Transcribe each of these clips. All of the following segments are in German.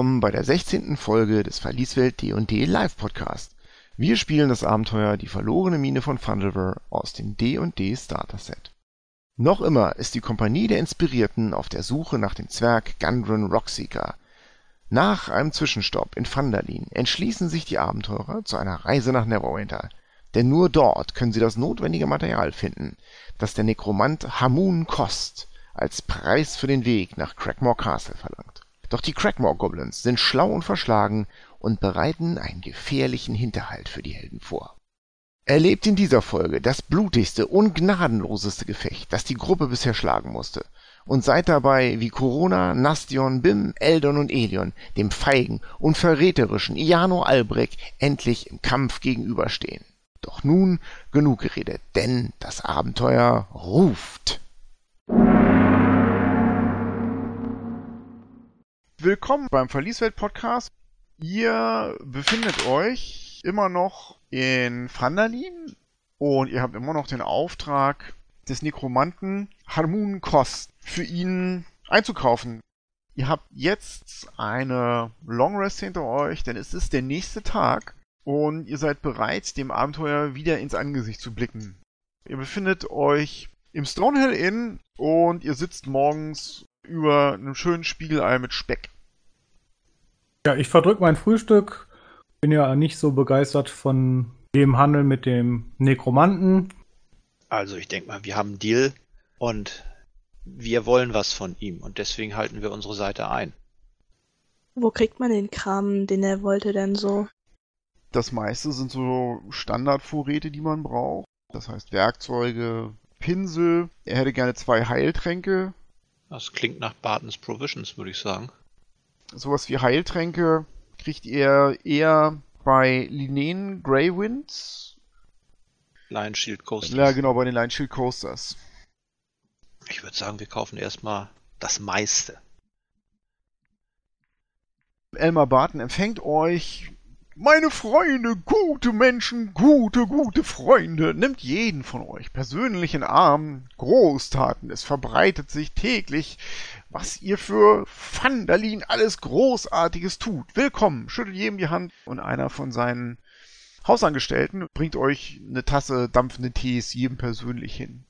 Willkommen bei der 16. Folge des Verlieswelt D&D Live Podcast. Wir spielen das Abenteuer Die verlorene Mine von Fandlever aus dem D&D Starter Set. Noch immer ist die Kompanie der Inspirierten auf der Suche nach dem Zwerg Gundren Rockseeker. Nach einem Zwischenstopp in Phandalin entschließen sich die Abenteurer zu einer Reise nach Neverwinter. Denn nur dort können sie das notwendige Material finden, das der Nekromant Hamun Kost als Preis für den Weg nach Crackmore Castle verlangt. Doch die Crackmore Goblins sind schlau und verschlagen und bereiten einen gefährlichen Hinterhalt für die Helden vor. Erlebt in dieser Folge das blutigste und gnadenloseste Gefecht, das die Gruppe bisher schlagen musste. Und seid dabei, wie Corona, Nastion, Bim, Eldon und Elion dem feigen und verräterischen Iano Albrecht endlich im Kampf gegenüberstehen. Doch nun genug geredet, denn das Abenteuer ruft. Willkommen beim Verlieswelt-Podcast. Ihr befindet euch immer noch in Phandalin und ihr habt immer noch den Auftrag des Nekromanten Harmun Kost für ihn einzukaufen. Ihr habt jetzt eine Long Rest hinter euch, denn es ist der nächste Tag und ihr seid bereit, dem Abenteuer wieder ins Angesicht zu blicken. Ihr befindet euch im Stonehill Inn und ihr sitzt morgens über einem schönen Spiegelei mit Speck. Ja, ich verdrück mein Frühstück. Bin ja nicht so begeistert von dem Handel mit dem Nekromanten. Also ich denke mal, wir haben einen Deal und wir wollen was von ihm und deswegen halten wir unsere Seite ein. Wo kriegt man den Kram, den er wollte denn so? Das meiste sind so Standardvorräte, die man braucht. Das heißt Werkzeuge, Pinsel. Er hätte gerne zwei Heiltränke. Das klingt nach Bartons Provisions, würde ich sagen. Sowas wie Heiltränke kriegt ihr eher bei Lineen Greywinds. Lion Shield Coasters. Ja, genau, bei den Lion Shield Coasters. Ich würde sagen, wir kaufen erstmal das meiste. Elmar Barton empfängt euch. Meine Freunde, gute Menschen, gute, gute Freunde, nimmt jeden von euch persönlich in Arm. Großtaten, es verbreitet sich täglich, was ihr für Fandalin alles Großartiges tut. Willkommen, schüttelt jedem die Hand und einer von seinen Hausangestellten bringt euch eine Tasse dampfenden Tees jedem persönlich hin.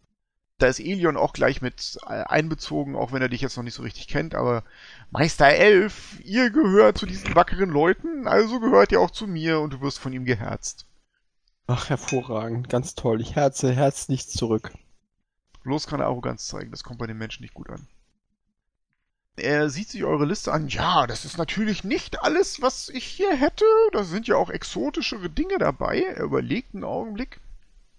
Da ist Elion auch gleich mit einbezogen, auch wenn er dich jetzt noch nicht so richtig kennt, aber Meister Elf, ihr gehört zu diesen wackeren Leuten, also gehört ihr auch zu mir und du wirst von ihm geherzt. Ach, hervorragend, ganz toll. Ich herze, herz nichts zurück. Bloß keine Arroganz zeigen, das kommt bei den Menschen nicht gut an. Er sieht sich eure Liste an. Ja, das ist natürlich nicht alles, was ich hier hätte. Da sind ja auch exotischere Dinge dabei. Er überlegt einen Augenblick.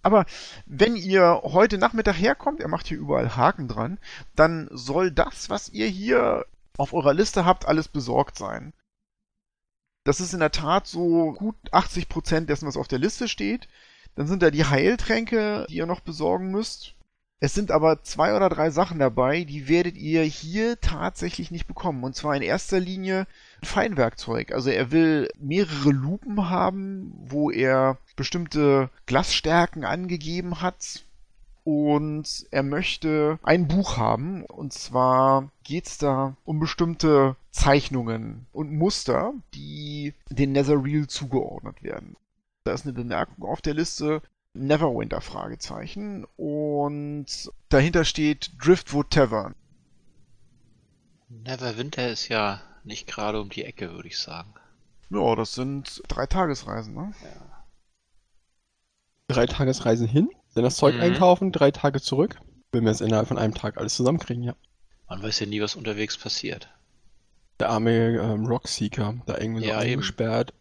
Aber wenn ihr heute Nachmittag herkommt, er macht hier überall Haken dran, dann soll das, was ihr hier auf eurer Liste habt, alles besorgt sein. Das ist in der Tat so gut 80% dessen, was auf der Liste steht. Dann sind da die Heiltränke, die ihr noch besorgen müsst. Es sind aber zwei oder drei Sachen dabei, die werdet ihr hier tatsächlich nicht bekommen. Und zwar in erster Linie Feinwerkzeug. Also er will mehrere Lupen haben, wo er bestimmte Glasstärken angegeben hat. Und er möchte ein Buch haben. Und zwar geht's da um bestimmte Zeichnungen und Muster, die den Netherreal zugeordnet werden. Da ist eine Bemerkung auf der Liste, Neverwinter Fragezeichen und dahinter steht Driftwood Tavern. Neverwinter ist ja nicht gerade um die Ecke, würde ich sagen. Ja, das sind drei Tagesreisen, ne? Ja. Drei Tagesreisen hin, dann das Zeug Mhm. einkaufen, drei Tage zurück. Wenn wir es innerhalb von einem Tag alles zusammenkriegen, ja. Man weiß ja nie, was unterwegs passiert. Der arme ähm, Rockseeker, da irgendwie Ja, so eben. eingesperrt.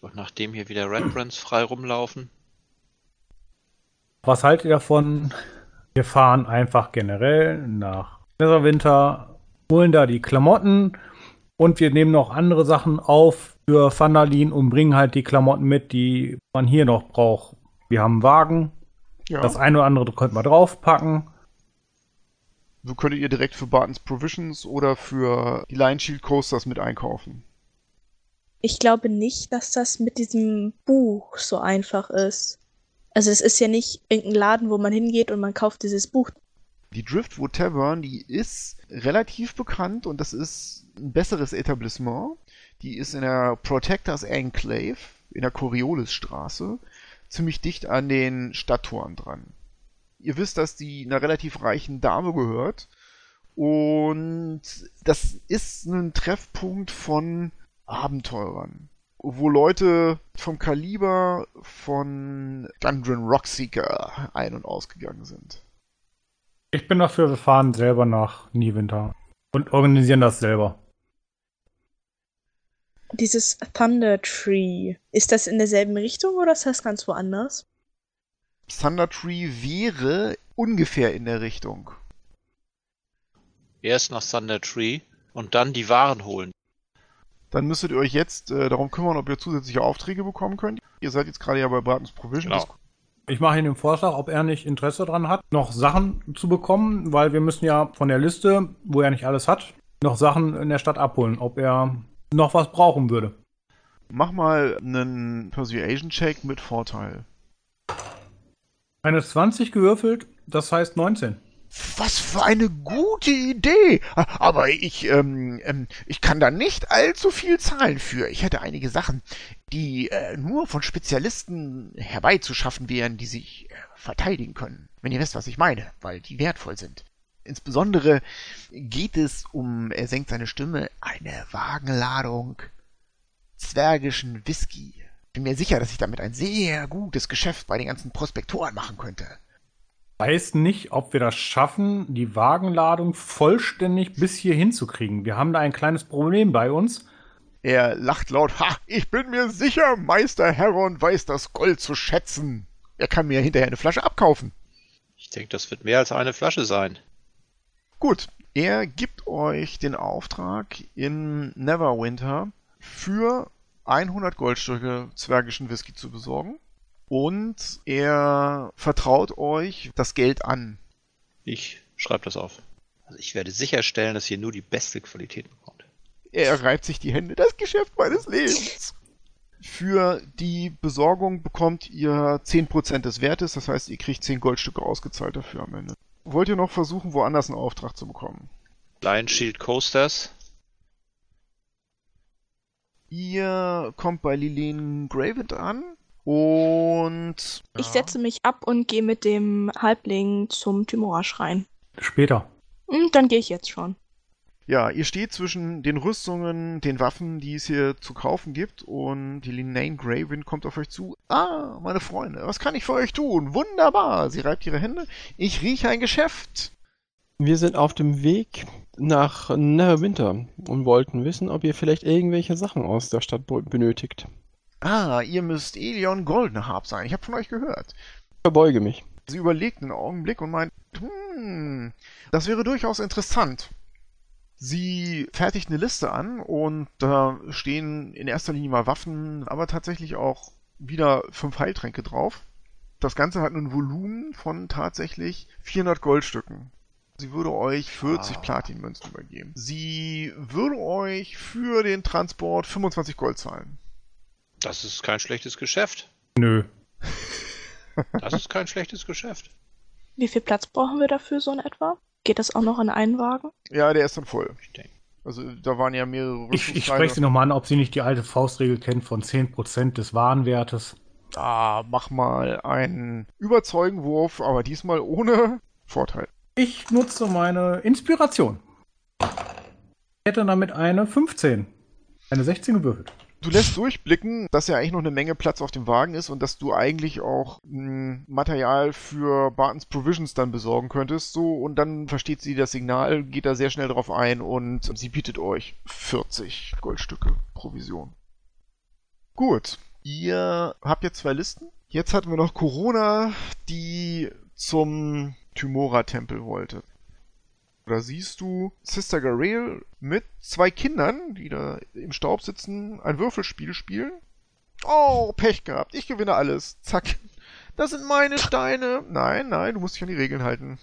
Und nachdem hier wieder Red Brands frei rumlaufen, Was haltet ihr davon? Wir fahren einfach generell nach Netherwinter, holen da die Klamotten und wir nehmen noch andere Sachen auf für Vandalin und bringen halt die Klamotten mit, die man hier noch braucht. Wir haben einen Wagen, Ja. das eine oder andere könnte man draufpacken. So könntet ihr direkt für Bartons Provisions oder für die Lion Shield Coasters mit einkaufen. Ich glaube nicht, dass das mit diesem Buch so einfach ist. Also es ist ja nicht irgendein Laden, wo man hingeht und man kauft dieses Buch. Die Driftwood Tavern, die ist relativ bekannt und das ist ein besseres Etablissement. Die ist in der Protectors Enclave in der Coriolisstraße, ziemlich dicht an den Stadttoren dran. Ihr wisst, dass die einer relativ reichen Dame gehört und das ist ein Treffpunkt von Abenteurern, wo Leute vom Kaliber von Dungeon Rockseeker ein- und ausgegangen sind. Ich bin dafür, wir fahren selber nach Niewinter und organisieren das selber. Dieses Thunder Tree, ist das in derselben Richtung oder ist das ganz woanders? Thunder Tree wäre ungefähr in der Richtung. Erst nach Thunder Tree und dann die Waren holen. Dann müsstet ihr euch jetzt äh, darum kümmern, ob ihr zusätzliche Aufträge bekommen könnt. Ihr seid jetzt gerade ja bei Bartons Provision. Genau. Ich mache Ihnen den Vorschlag, ob er nicht Interesse daran hat, noch Sachen zu bekommen, weil wir müssen ja von der Liste, wo er nicht alles hat, noch Sachen in der Stadt abholen, ob er noch was brauchen würde. Mach mal einen Persuasion-Check mit Vorteil. Eine 20 gewürfelt, das heißt 19. Was für eine gute Idee! Aber ich, ähm, ähm, ich kann da nicht allzu viel zahlen für. Ich hätte einige Sachen, die äh, nur von Spezialisten herbeizuschaffen wären, die sich äh, verteidigen können. Wenn ihr wisst, was ich meine, weil die wertvoll sind. Insbesondere geht es um, er senkt seine Stimme, eine Wagenladung zwergischen Whisky. Bin mir sicher, dass ich damit ein sehr gutes Geschäft bei den ganzen Prospektoren machen könnte. Weiß nicht, ob wir das schaffen, die Wagenladung vollständig bis hier hinzukriegen. Wir haben da ein kleines Problem bei uns. Er lacht laut. Ha, ich bin mir sicher, Meister Heron weiß das Gold zu schätzen. Er kann mir hinterher eine Flasche abkaufen. Ich denke, das wird mehr als eine Flasche sein. Gut, er gibt euch den Auftrag in Neverwinter für 100 Goldstücke zwergischen Whisky zu besorgen. Und er vertraut euch das Geld an. Ich schreibe das auf. Also ich werde sicherstellen, dass ihr nur die beste Qualität bekommt. Er reibt sich die Hände. Das Geschäft meines Lebens. Für die Besorgung bekommt ihr 10% des Wertes, das heißt, ihr kriegt 10 Goldstücke ausgezahlt dafür am Ende. Wollt ihr noch versuchen, woanders einen Auftrag zu bekommen? Lion Shield Coasters. Ihr kommt bei Lillian Gravent an und. Ich setze mich ab und gehe mit dem Halbling zum Tymora-Schrein. Später. Hm, Dann gehe ich jetzt schon. Ja, ihr steht zwischen den Rüstungen, den Waffen, die es hier zu kaufen gibt, und die Linnane Graven kommt auf euch zu. Ah, meine Freunde, was kann ich für euch tun? Wunderbar! Sie reibt ihre Hände. Ich rieche ein Geschäft. Wir sind auf dem Weg nach Neverwinter und wollten wissen, ob ihr vielleicht irgendwelche Sachen aus der Stadt benötigt. Ah, ihr müsst Elion Goldenharp sein. Ich habe von euch gehört. Ich verbeuge mich. Sie überlegt einen Augenblick und meint, hm, das wäre durchaus interessant. Sie fertigt eine Liste an und da stehen in erster Linie mal Waffen, aber tatsächlich auch wieder fünf Heiltränke drauf. Das Ganze hat ein Volumen von tatsächlich 400 Goldstücken. Sie würde euch 40 Ah. Platinmünzen übergeben. Sie würde euch für den Transport 25 Gold zahlen. Das ist kein schlechtes Geschäft. Nö. Das ist kein schlechtes Geschäft. Wie viel Platz brauchen wir dafür so in etwa? Geht das auch noch in einen Wagen? Ja, der ist dann voll. Ich denke. Also da waren ja mehrere Ich, ich spreche sie nochmal an, ob sie nicht die alte Faustregel kennt von 10% des Warenwertes. Ah, mach mal einen Überzeugenwurf, aber diesmal ohne Vorteil. Ich nutze meine Inspiration. Ich hätte damit eine 15. Eine 16 gewürfelt. Du lässt durchblicken, dass ja eigentlich noch eine Menge Platz auf dem Wagen ist und dass du eigentlich auch mh, Material für Bartons Provisions dann besorgen könntest. So, und dann versteht sie das Signal, geht da sehr schnell drauf ein und sie bietet euch 40 Goldstücke Provision. Gut, ihr habt jetzt zwei Listen. Jetzt hatten wir noch Corona, die zum Tymora-Tempel wollte. Da siehst du Sister Garel mit zwei Kindern, die da im Staub sitzen, ein Würfelspiel spielen. Oh, Pech gehabt. Ich gewinne alles. Zack. Das sind meine Steine. Nein, nein, du musst dich an die Regeln halten.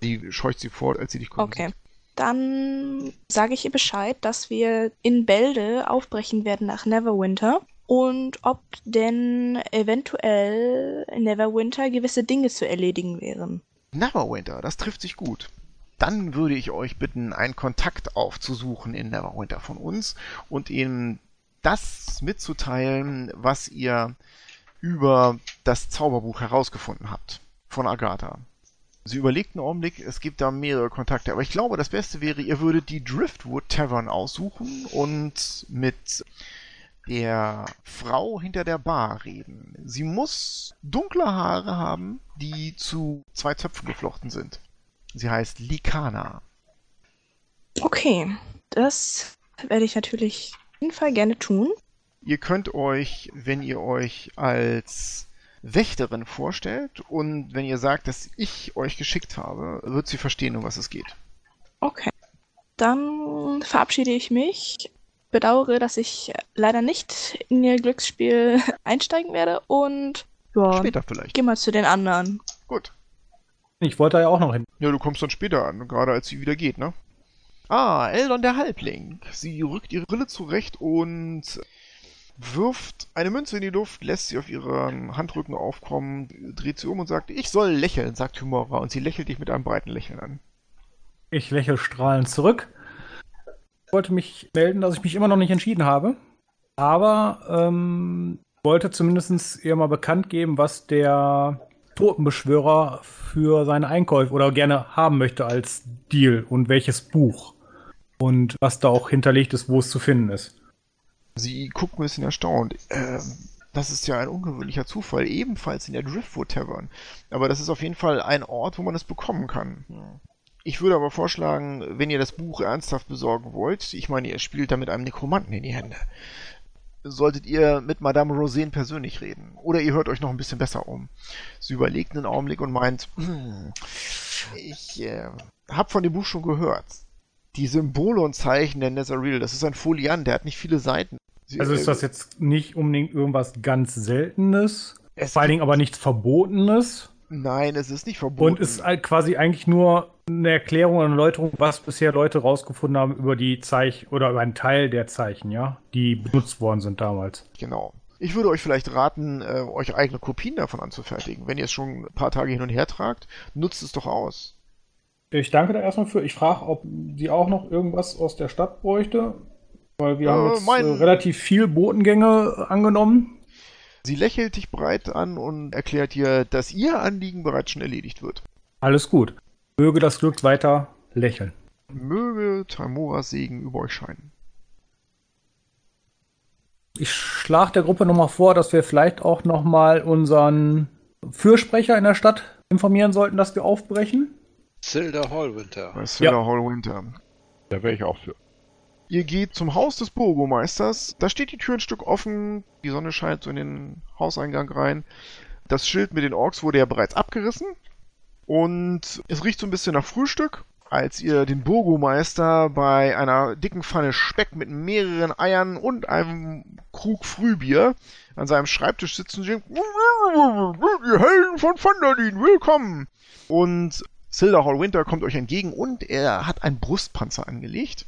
Sie scheucht sie fort, als sie dich kommt. Okay. Dann sage ich ihr Bescheid, dass wir in Bälde aufbrechen werden nach Neverwinter und ob denn eventuell in Neverwinter gewisse Dinge zu erledigen wären. Neverwinter, das trifft sich gut. Dann würde ich euch bitten, einen Kontakt aufzusuchen in Neverwinter von uns und ihnen das mitzuteilen, was ihr über das Zauberbuch herausgefunden habt von Agatha. Sie überlegt einen Augenblick, es gibt da mehrere Kontakte, aber ich glaube, das Beste wäre, ihr würdet die Driftwood Tavern aussuchen und mit der Frau hinter der Bar reden. Sie muss dunkle Haare haben, die zu zwei Zöpfen geflochten sind. Sie heißt Likana. Okay, das werde ich natürlich auf jeden Fall gerne tun. Ihr könnt euch, wenn ihr euch als Wächterin vorstellt und wenn ihr sagt, dass ich euch geschickt habe, wird sie verstehen, um was es geht. Okay. Dann verabschiede ich mich, bedauere, dass ich leider nicht in ihr Glücksspiel einsteigen werde und ja, Später vielleicht. geh mal zu den anderen. Gut. Ich wollte da ja auch noch hin. Ja, du kommst dann später an, gerade als sie wieder geht, ne? Ah, Eldon der Halbling. Sie rückt ihre Brille zurecht und wirft eine Münze in die Luft, lässt sie auf ihren Handrücken aufkommen, dreht sie um und sagt, ich soll lächeln, sagt Humora, und sie lächelt dich mit einem breiten Lächeln an. Ich lächle strahlend zurück. Ich wollte mich melden, dass ich mich immer noch nicht entschieden habe. Aber ähm, wollte zumindest ihr mal bekannt geben, was der Totenbeschwörer für seine Einkäufe oder gerne haben möchte als Deal und welches Buch. Und was da auch hinterlegt ist, wo es zu finden ist. Sie guckt ein bisschen erstaunt. Ähm, das ist ja ein ungewöhnlicher Zufall, ebenfalls in der Driftwood Tavern. Aber das ist auf jeden Fall ein Ort, wo man es bekommen kann. Ich würde aber vorschlagen, wenn ihr das Buch ernsthaft besorgen wollt, ich meine, ihr spielt da mit einem Nekromanten in die Hände, solltet ihr mit Madame Rosén persönlich reden. Oder ihr hört euch noch ein bisschen besser um. Sie überlegt einen Augenblick und meint, "Hm, ich äh, habe von dem Buch schon gehört. Die Symbole und Zeichen der Nezaril, das ist ein Foliant, der hat nicht viele Seiten. Sie, Also ist äh, das jetzt nicht unbedingt irgendwas ganz Seltenes, Es vor allen Dingen aber nichts Verbotenes Nein, es ist nicht verboten. und ist quasi eigentlich nur eine Erklärung und eine Erläuterung, was bisher Leute rausgefunden haben über die Zeichen oder über einen Teil der Zeichen, ja, die benutzt worden sind damals. Genau. Ich würde euch vielleicht raten, äh, euch eigene Kopien davon anzufertigen. Wenn ihr es schon ein paar Tage hin und her tragt, nutzt es doch aus. Ich danke da erstmal für. Ich frage, ob sie auch noch irgendwas aus der Stadt bräuchte. Weil wir Äh, haben jetzt mein- äh, relativ viel Botengänge angenommen. Sie lächelt dich breit an und erklärt dir, dass ihr Anliegen bereits schon erledigt wird. Alles gut. Möge das Glück weiter lächeln. Möge Taimoras Segen über euch scheinen. Ich schlage der Gruppe nochmal vor, dass wir vielleicht auch nochmal unseren Fürsprecher in der Stadt informieren sollten, dass wir aufbrechen. Zilda Hallwinter. Bei Cellar Hall Winter. Da wäre ich auch für. Ihr geht zum Haus des Burgomeisters. Da steht die Tür ein Stück offen. Die Sonne scheint so in den Hauseingang rein. Das Schild mit den Orks wurde ja bereits abgerissen. Und es riecht so ein bisschen nach Frühstück. Als ihr den Burgomeister bei einer dicken Pfanne Speck mit mehreren Eiern und einem Krug Frühbier an seinem Schreibtisch sitzen sehen. Die Helden von Vandalin, willkommen! Und Silda Hall Winter kommt euch entgegen und er hat einen Brustpanzer angelegt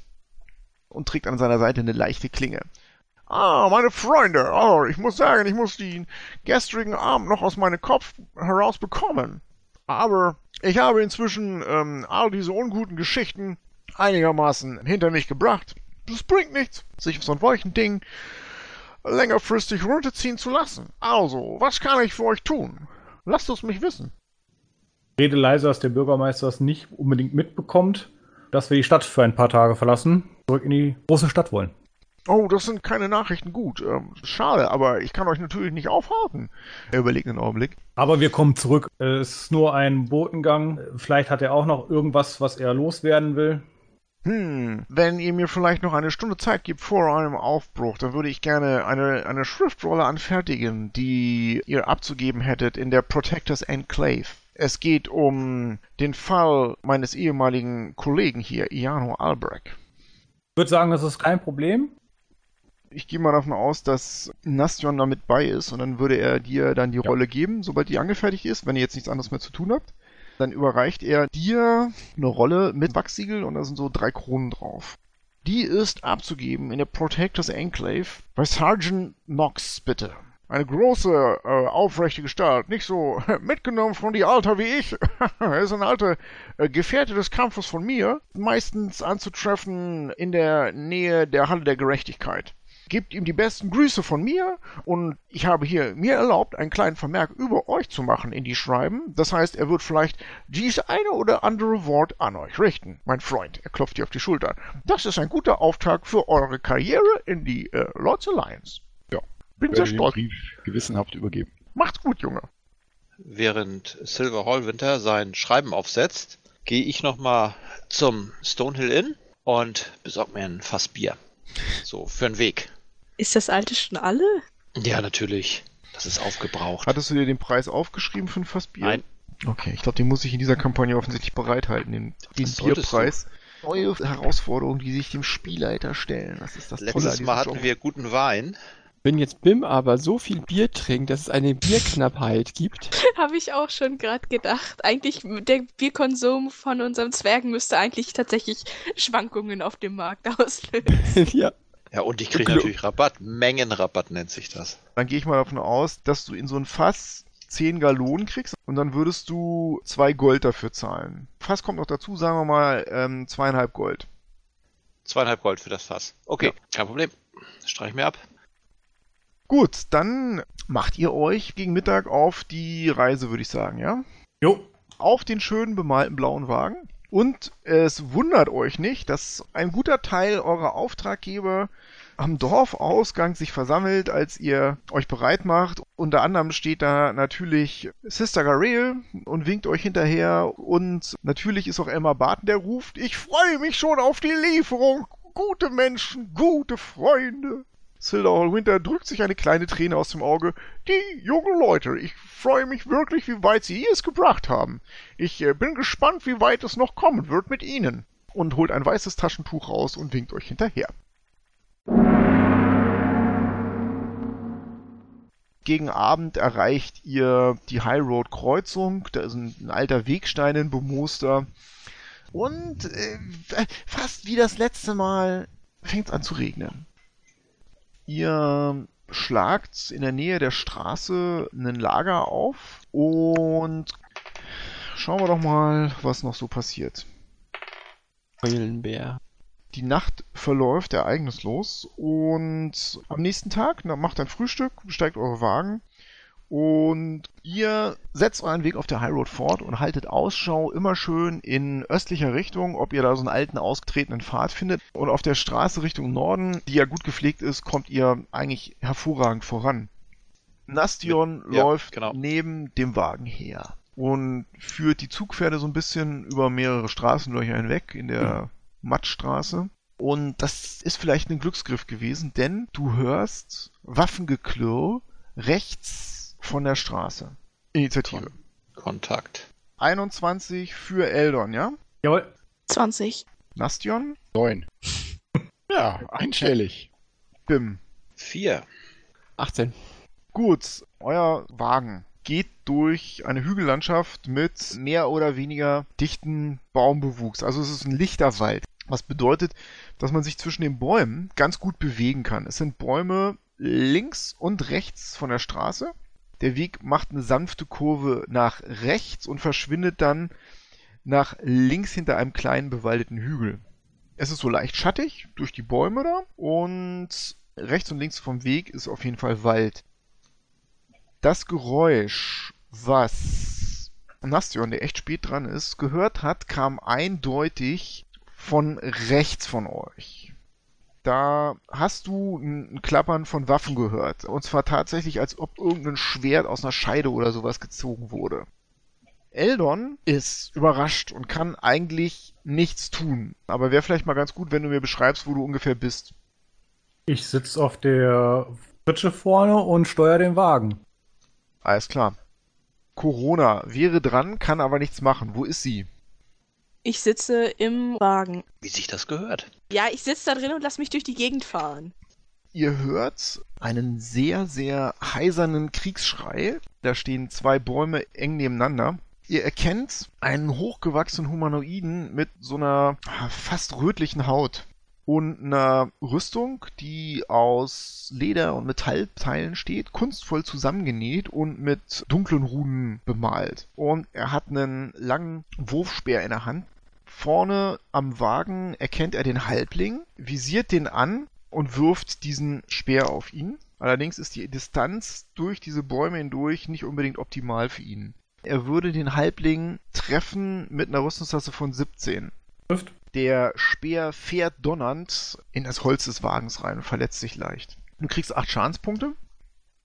und trägt an seiner Seite eine leichte Klinge. Ah, meine Freunde, oh, ich muss sagen, ich muss den gestrigen Abend noch aus meinem Kopf herausbekommen. Aber ich habe inzwischen ähm, all diese unguten Geschichten einigermaßen hinter mich gebracht. Es bringt nichts, sich auf so ein Wolchending längerfristig runterziehen zu lassen. Also, was kann ich für euch tun? Lasst es mich wissen. Rede leise, dass der Bürgermeister es nicht unbedingt mitbekommt, dass wir die Stadt für ein paar Tage verlassen, zurück in die große Stadt wollen. Oh, das sind keine Nachrichten gut. Ähm, schade, aber ich kann euch natürlich nicht aufhalten. Er überlegt einen Augenblick. Aber wir kommen zurück. Es ist nur ein Botengang. Vielleicht hat er auch noch irgendwas, was er loswerden will. Hm, wenn ihr mir vielleicht noch eine Stunde Zeit gibt vor einem Aufbruch, dann würde ich gerne eine, eine Schriftrolle anfertigen, die ihr abzugeben hättet in der Protectors Enclave. Es geht um den Fall meines ehemaligen Kollegen hier, Iano Albrecht. Ich würde sagen, das ist kein Problem. Ich gehe mal davon aus, dass Nastion da mit bei ist und dann würde er dir dann die Ja. Rolle geben, sobald die angefertigt ist, wenn ihr jetzt nichts anderes mehr zu tun habt. Dann überreicht er dir eine Rolle mit Wachsiegel und da sind so drei Kronen drauf. Die ist abzugeben in der Protectors Enclave bei Sergeant Knox, bitte. Eine große, äh, aufrechte Gestalt, nicht so mitgenommen von die Alter wie ich. er ist ein alter äh, Gefährte des Kampfes von mir, meistens anzutreffen in der Nähe der Halle der Gerechtigkeit. Gebt ihm die besten Grüße von mir und ich habe hier mir erlaubt, einen kleinen Vermerk über euch zu machen in die Schreiben. Das heißt, er wird vielleicht dies eine oder andere Wort an euch richten. Mein Freund, er klopft dir auf die Schulter. Das ist ein guter Auftakt für eure Karriere in die äh, Lords Alliance. Ja, bin Ich sehr werde den stolz. Brief gewissenhaft übergeben. Macht's gut, Junge. Während Silver Hallwinter sein Schreiben aufsetzt, gehe ich nochmal zum Stonehill Inn und besorge mir ein Fass Bier. So, für den Weg. Ist das alte schon alle? Ja, natürlich. Das ist aufgebraucht. Hattest du dir den Preis aufgeschrieben für ein Fass Bier? Nein. Okay, ich glaube, den muss ich in dieser Kampagne offensichtlich bereithalten, den, den Bierpreis. Neue Herausforderungen, die sich dem Spielleiter stellen. Das ist das Tolle an Letztes diesem Mal hatten Job. wir guten Wein. Wenn jetzt Bim aber so viel Bier trinkt, dass es eine Bierknappheit gibt, Habe ich auch schon gerade gedacht. Eigentlich, der Bierkonsum von unserem Zwergen müsste eigentlich tatsächlich Schwankungen auf dem Markt auslösen. ja, Ja, und ich kriege natürlich Rabatt. Mengenrabatt nennt sich das. Dann gehe ich mal davon aus, dass du in so ein Fass 10 Gallonen kriegst und dann würdest du zwei Gold dafür zahlen. Fass kommt noch dazu, sagen wir mal ähm, zweieinhalb Gold. Zweieinhalb Gold für das Fass. Okay, kein Problem. Streich mir ab. Gut, dann macht ihr euch gegen Mittag auf die Reise, würde ich sagen, ja? Jo. Auf den schönen bemalten blauen Wagen. Und es wundert euch nicht, dass ein guter Teil eurer Auftraggeber am Dorfausgang sich versammelt, als ihr euch bereit macht. Unter anderem steht da natürlich Sister Garel und winkt euch hinterher. Und natürlich ist auch Elmar Barton, der ruft, ich freue mich schon auf die Lieferung. Gute Menschen, gute Freunde. Silda Hallwinter drückt sich eine kleine Träne aus dem Auge. Die jungen Leute, ich freue mich wirklich, wie weit sie es gebracht haben. Ich äh, bin gespannt, wie weit es noch kommen wird mit ihnen. Und holt ein weißes Taschentuch raus und winkt euch hinterher. Gegen Abend erreicht ihr die High Road Kreuzung. Da ist ein, ein alter Wegstein in Bemoster. Und äh, fast wie das letzte Mal fängt es an zu regnen. Ihr schlagt in der Nähe der Straße ein Lager auf und schauen wir doch mal, was noch so passiert. Eulenbär. Die Nacht verläuft ereignislos und am nächsten Tag macht ein Frühstück, steigt eure Wagen und ihr setzt euren Weg auf der High Road fort und haltet Ausschau immer schön in östlicher Richtung, ob ihr da so einen alten ausgetretenen Pfad findet. Und auf der Straße Richtung Norden, die ja gut gepflegt ist, kommt ihr eigentlich hervorragend voran. Nastion Ja, läuft genau. neben dem Wagen her und führt die Zugpferde so ein bisschen über mehrere Straßenlöcher hinweg in der Mattstraße. Und das ist vielleicht ein Glücksgriff gewesen, denn du hörst Waffengeklirr rechts von der Straße. Initiative. Kontakt. 21 für Eldon, ja? Jawohl. 20. Nastion? Neun. Ja, einstellig. Bim. Vier. 18. Gut, euer Wagen geht durch eine Hügellandschaft mit mehr oder weniger dichten Baumbewuchs. Also es ist ein lichter Wald. Was bedeutet, dass man sich zwischen den Bäumen ganz gut bewegen kann. Es sind Bäume links und rechts von der Straße. Der Weg macht eine sanfte Kurve nach rechts und verschwindet dann nach links hinter einem kleinen bewaldeten Hügel. Es ist so leicht schattig durch die Bäume da und rechts und links vom Weg ist auf jeden Fall Wald. Das Geräusch, was Nastion, der echt spät dran ist, gehört hat, kam eindeutig von rechts von euch. Da hast du ein Klappern von Waffen gehört. Und zwar tatsächlich, als ob irgendein Schwert aus einer Scheide oder sowas gezogen wurde. Eldon ist überrascht und kann eigentlich nichts tun. Aber wäre vielleicht mal ganz gut, wenn du mir beschreibst, wo du ungefähr bist. Ich sitze auf der Pritsche vorne und steuere den Wagen. Alles klar. Corona wäre dran, kann aber nichts machen. Wo ist sie? Ich sitze im Wagen. Wie sich das gehört. Ja, ich sitze da drin und lass mich durch die Gegend fahren. Ihr hört einen sehr, sehr heisernen Kriegsschrei. Da stehen zwei Bäume eng nebeneinander. Ihr erkennt einen hochgewachsenen Humanoiden mit so einer ah, fast rötlichen Haut. und einer Rüstung, die aus Leder und Metallteilen steht, kunstvoll zusammengenäht und mit dunklen Runen bemalt. Und er hat einen langen Wurfspeer in der Hand. Vorne am Wagen erkennt er den Halbling, visiert den an und wirft diesen Speer auf ihn. Allerdings ist die Distanz durch diese Bäume hindurch nicht unbedingt optimal für ihn. Er würde den Halbling treffen mit einer Rüstungstasse von 17. Trifft. Der Speer fährt donnernd in das Holz des Wagens rein und verletzt sich leicht. Du kriegst acht Schadenspunkte.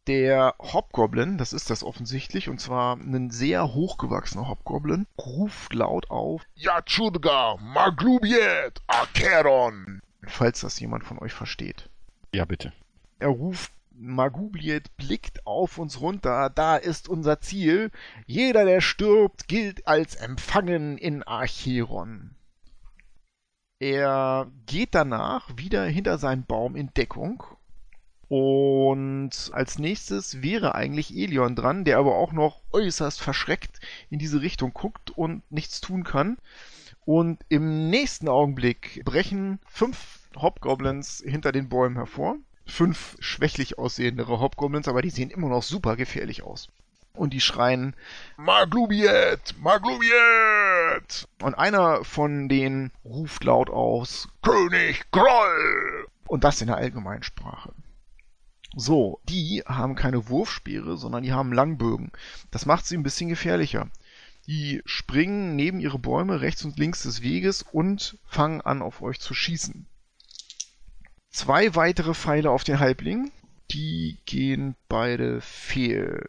Der Hobgoblin, das ist das offensichtlich, und zwar ein sehr hochgewachsener Hobgoblin, ruft laut auf Yachudga, Maglubiet, Acheron, falls das jemand von euch versteht. Ja, bitte. Er ruft Magubliet blickt auf uns runter, da ist unser Ziel. Jeder, der stirbt, gilt als empfangen in Acheron. Er geht danach wieder hinter seinen Baum in Deckung. Und als nächstes wäre eigentlich Elion dran, der aber auch noch äußerst verschreckt in diese Richtung guckt und nichts tun kann. Und im nächsten Augenblick brechen fünf Hobgoblins hinter den Bäumen hervor. Fünf schwächlich aussehendere Hobgoblins, aber die sehen immer noch super gefährlich aus. Und die schreien Maglubiet! Maglubiet! Und einer von denen ruft laut aus König Groll! Und das in der Allgemeinsprache. So, die haben keine Wurfspeere, sondern die haben Langbögen. Das macht sie ein bisschen gefährlicher. Die springen neben ihre Bäume rechts und links des Weges und fangen an, auf euch zu schießen. Zwei weitere Pfeile auf den Halbling. Die gehen beide fehl.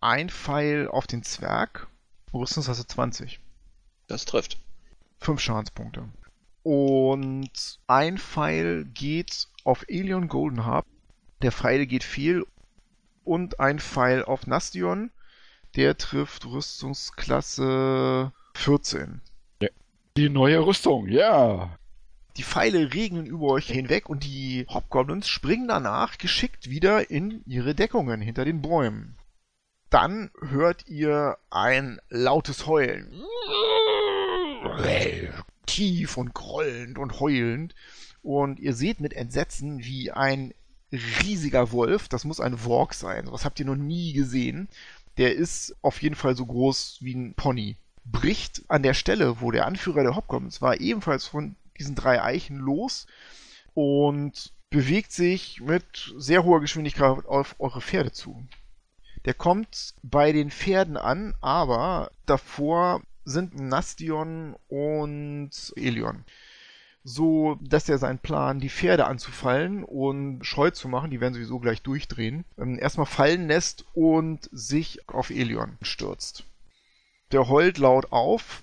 Ein Pfeil auf den Zwerg. Rüstungstasse 20. Das trifft. Fünf Schadenspunkte. Und ein Pfeil geht auf Elion Goldenharp. Der Pfeil geht fehl. Und ein Pfeil auf Nastion. Der trifft Rüstungsklasse 14. Die neue Rüstung, ja. Die Pfeile regnen über euch hinweg und die Hobgoblins springen danach geschickt wieder in ihre Deckungen hinter den Bäumen. Dann hört ihr ein lautes Heulen. Tief und grollend und heulend. Und ihr seht mit Entsetzen, wie ein riesiger Wolf, das muss ein Work sein, sowas habt ihr noch nie gesehen, der ist auf jeden Fall so groß wie ein Pony, bricht an der Stelle, wo der Anführer der Hobgoblins war, ebenfalls von diesen drei Eichen los und bewegt sich mit sehr hoher Geschwindigkeit auf eure Pferde zu. Der kommt bei den Pferden an, aber davor sind Nastion und Elion. So, dass er seinen Plan, die Pferde anzufallen und scheu zu machen, die werden sowieso gleich durchdrehen, ähm, erstmal fallen lässt und sich auf Elion stürzt. Der heult laut auf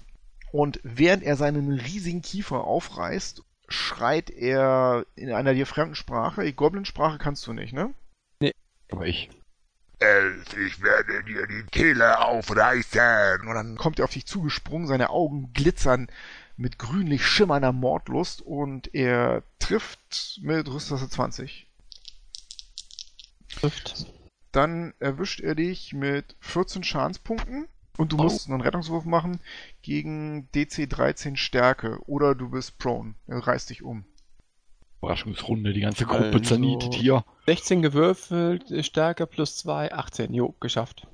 und während er seinen riesigen Kiefer aufreißt, schreit er in einer dir fremden Sprache. Die Goblin-Sprache kannst du nicht, ne? Aber ich. Elf, ich werde dir die Kehle aufreißen. Und dann kommt er auf dich zugesprungen, seine Augen glitzern mit grünlich schimmernder Mordlust und er trifft mit Rüsttasse 20. Trifft. Dann erwischt er dich mit 14 Schadenspunkten und du musst einen Rettungswurf machen gegen DC 13 Stärke oder du bist prone. Er reißt dich um. Überraschungsrunde, die ganze Gruppe Also- zernietet hier. 16 gewürfelt, Stärke plus 2, 18. Jo, geschafft.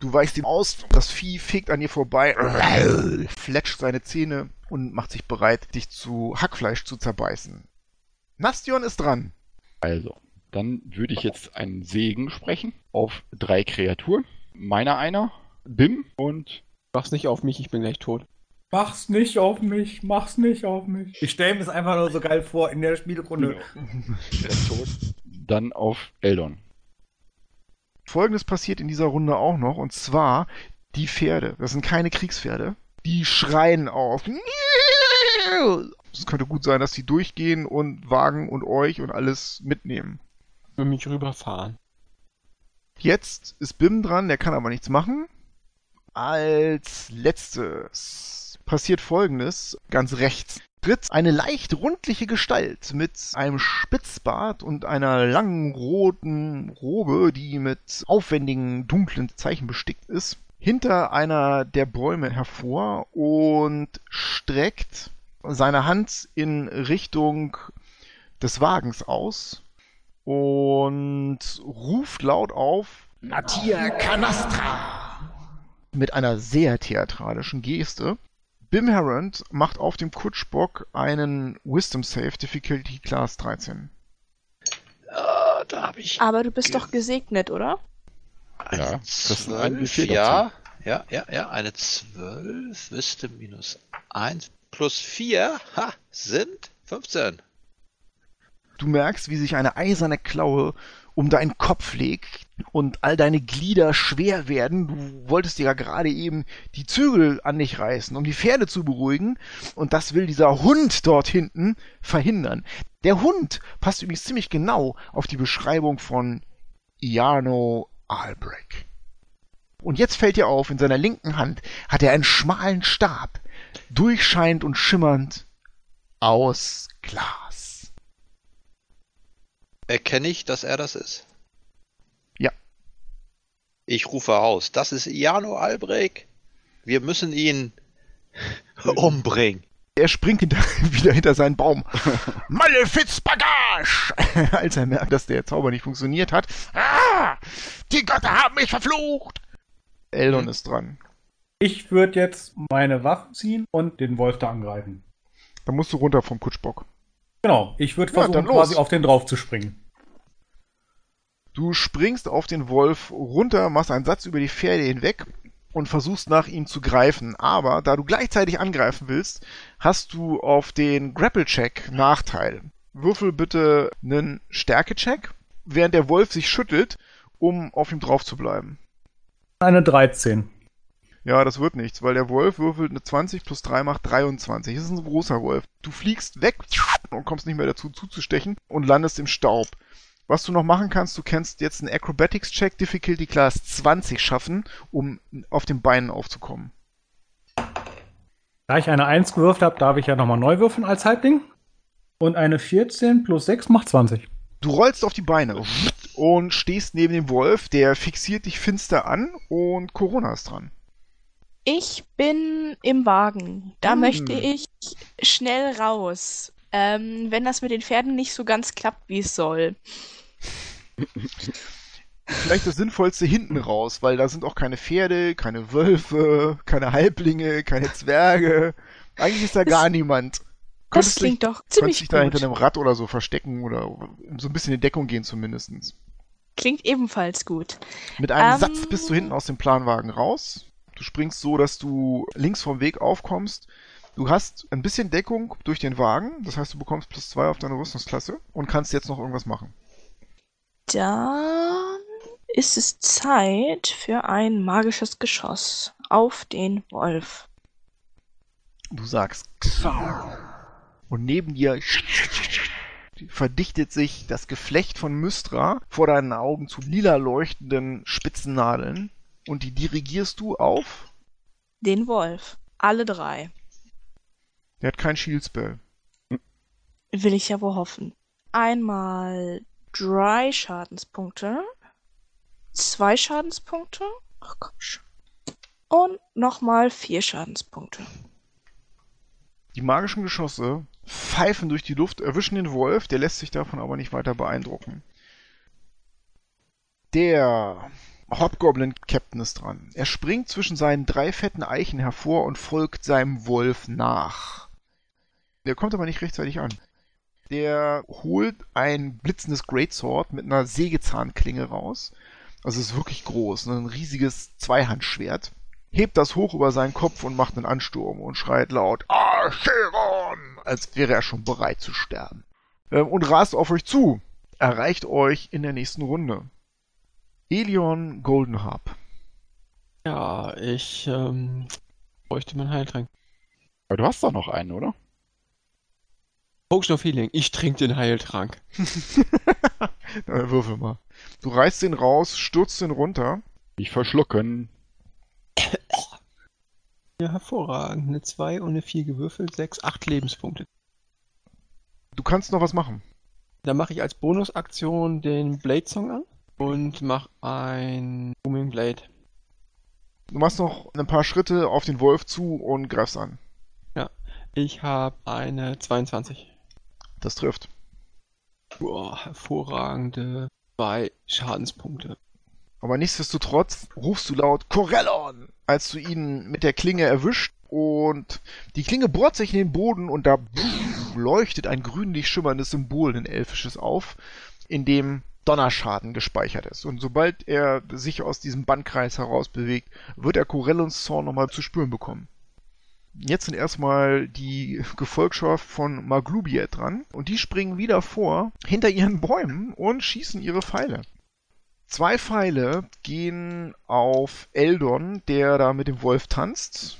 Du weichst ihm aus, das Vieh fegt an dir vorbei, fletscht seine Zähne und macht sich bereit, dich zu Hackfleisch zu zerbeißen. Nastion ist dran. Also, dann würde ich jetzt einen Segen sprechen auf drei Kreaturen. Meiner einer, Bim und Mach's nicht auf mich, ich bin gleich tot. Mach's nicht auf mich, mach's nicht auf mich. Ich stelle mir es einfach nur so geil vor in der Spielrunde. dann auf Eldon. Folgendes passiert in dieser Runde auch noch, und zwar die Pferde. Das sind keine Kriegspferde. Die schreien auf. Es könnte gut sein, dass die durchgehen und Wagen und euch und alles mitnehmen. Will mich rüberfahren. Jetzt ist Bim dran, der kann aber nichts machen. Als letztes passiert folgendes, ganz rechts. Tritt eine leicht rundliche Gestalt mit einem Spitzbart und einer langen roten Robe, die mit aufwendigen dunklen Zeichen bestickt ist, hinter einer der Bäume hervor und streckt seine Hand in Richtung des Wagens aus und ruft laut auf Natia Canastra mit einer sehr theatralischen Geste. Bim Herrand macht auf dem Kutschbock einen Wisdom Save Difficulty Class 13. Ah, da habe ich Aber du bist doch gesegnet, oder? eine Ja, das sind ein 12, W4 dazu. ja, ja, ja, ja, eine 12, Wisdom minus 1 plus 4, ha, sind 15. Du merkst, wie sich eine eiserne Klaue um deinen Kopf legt und all deine Glieder schwer werden. Du wolltest dir ja gerade eben die Zügel an dich reißen, um die Pferde zu beruhigen. Und das will dieser Hund dort hinten verhindern. Der Hund passt übrigens ziemlich genau auf die Beschreibung von Iarno Albrecht. Und jetzt fällt dir auf, in seiner linken Hand hat er einen schmalen Stab, durchscheinend und schimmernd aus Glas. Erkenne ich, dass er das ist? Ja. Ich rufe aus, das ist Jano Albrecht. Wir müssen ihn umbringen. Er springt hinter, wieder hinter seinen Baum. Malefiz Bagage! Als er merkt, dass der Zauber nicht funktioniert hat. Ah! Die Götter haben mich verflucht! Eldon ist dran. Ich würde jetzt meine Waffen ziehen und den Wolf da angreifen. Dann musst du runter vom Kutschbock. Genau, ich würde Ja, versuchen, los. quasi auf den drauf zu springen. Du springst auf den Wolf runter, machst einen Satz über die Pferde hinweg und versuchst nach ihm zu greifen. Aber da du gleichzeitig angreifen willst, hast du auf den Grapple-Check Nachteil. Würfel bitte einen Stärke-Check, während der Wolf sich schüttelt, um auf ihm drauf zu bleiben. Eine 13. Ja, das wird nichts, weil der Wolf würfelt eine 20 plus 3 macht 23. Das ist ein großer Wolf. Du fliegst weg und kommst nicht mehr dazu zuzustechen und landest im Staub. Was du noch machen kannst, du kannst jetzt einen Acrobatics-Check Difficulty Class 20 schaffen, um auf den Beinen aufzukommen. Da ich eine 1 gewürfelt habe, darf ich ja nochmal neu würfeln als Halbling. Und eine 14 plus 6 macht 20. Du rollst auf die Beine und stehst neben dem Wolf, der fixiert dich finster an und Corona ist dran. Ich bin im Wagen. Da Hm. möchte ich schnell raus. Ähm, wenn das mit den Pferden nicht so ganz klappt, wie es soll. Vielleicht das Sinnvollste hinten raus, weil da sind auch keine Pferde, keine Wölfe, keine Halblinge, keine Zwerge. Eigentlich ist da gar niemand. Das Könntest dich- klingt doch Könntest ziemlich dich da hinter gut. einem Rad oder so verstecken oder so ein bisschen in Deckung gehen zumindest. Klingt ebenfalls gut. Mit einem Ähm. Satz bist du hinten aus dem Planwagen raus. Du springst so, dass du links vom Weg aufkommst. Du hast ein bisschen Deckung durch den Wagen, das heißt, du bekommst plus zwei auf deine Rüstungsklasse und kannst jetzt noch irgendwas machen. Dann ist es Zeit für ein magisches Geschoss auf den Wolf. Du sagst und neben dir verdichtet sich das Geflecht von Mystra vor deinen Augen zu lila leuchtenden spitzen Nadeln und die dirigierst du auf. Den Wolf. Alle drei. Der hat kein Shield Spell. Will ich ja wohl hoffen. Einmal drei Schadenspunkte. Zwei Schadenspunkte. Ach komm schon. Und nochmal vier Schadenspunkte. Die magischen Geschosse pfeifen durch die Luft, erwischen den Wolf, der lässt sich davon aber nicht weiter beeindrucken. Der Hobgoblin-Captain ist dran. Er springt zwischen seinen drei fetten Eichen hervor und folgt seinem Wolf nach. Der kommt aber nicht rechtzeitig an. Der holt ein blitzendes Greatsword mit einer Sägezahnklinge raus. Also es ist wirklich groß, ne? ein riesiges Zweihandschwert. Hebt das hoch über seinen Kopf und macht einen Ansturm und schreit laut Acheron, als wäre er schon bereit zu sterben. Ähm, und rast auf euch zu. Erreicht euch in der nächsten Runde. Elion Goldenharp. Ja, ich ähm, bräuchte meinen Heiltrank. Aber du hast doch noch einen, oder? Potion of Healing. Ich trinke den Heiltrank. Äh, würfel mal. Du reißt den raus, stürzt den runter. Nicht verschlucken. Ja, hervorragend. Eine 2 und eine 4 gewürfelt. 6, 8 Lebenspunkte. Du kannst noch was machen. Dann mache ich als Bonusaktion den Blade Song an und mache ein Booming Blade. Du machst noch ein paar Schritte auf den Wolf zu und greifst an. Ich habe eine 22. Das trifft. Boah, hervorragende zwei Schadenspunkte. Aber nichtsdestotrotz rufst du laut Corellon, als du ihn mit der Klinge erwischt und die Klinge bohrt sich in den Boden und da leuchtet ein grünlich schimmerndes Symbol, ein elfisches auf, in dem Donnerschaden gespeichert ist. Und sobald er sich aus diesem Bandkreis heraus bewegt, wird er Corellons Zorn nochmal zu spüren bekommen. Jetzt sind erstmal die Gefolgschaft von Maglubiet dran und die springen wieder vor hinter ihren Bäumen und schießen ihre Pfeile. Zwei Pfeile gehen auf Eldon, der da mit dem Wolf tanzt.